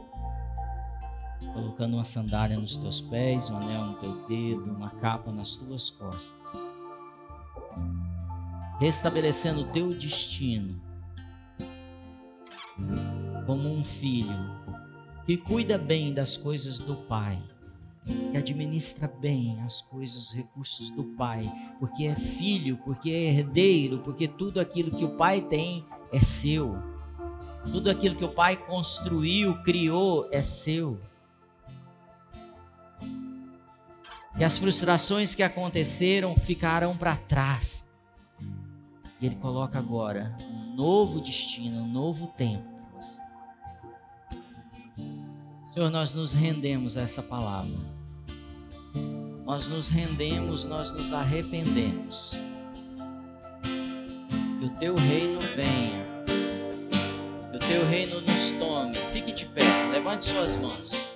Colocando uma sandália nos teus pés, um anel no teu dedo, uma capa nas tuas costas. Restabelecendo o teu destino como um filho que cuida bem das coisas do pai, que administra bem as coisas, os recursos do pai, porque é filho, porque é herdeiro, porque tudo aquilo que o pai tem é seu. Tudo aquilo que o pai construiu, criou é seu. E as frustrações que aconteceram ficarão para trás. E ele coloca agora um novo destino, um novo tempo Senhor, nós nos rendemos a essa palavra. Nós nos rendemos, nós nos arrependemos. Que o teu reino venha. Que o teu reino nos tome. Fique de pé, levante suas mãos.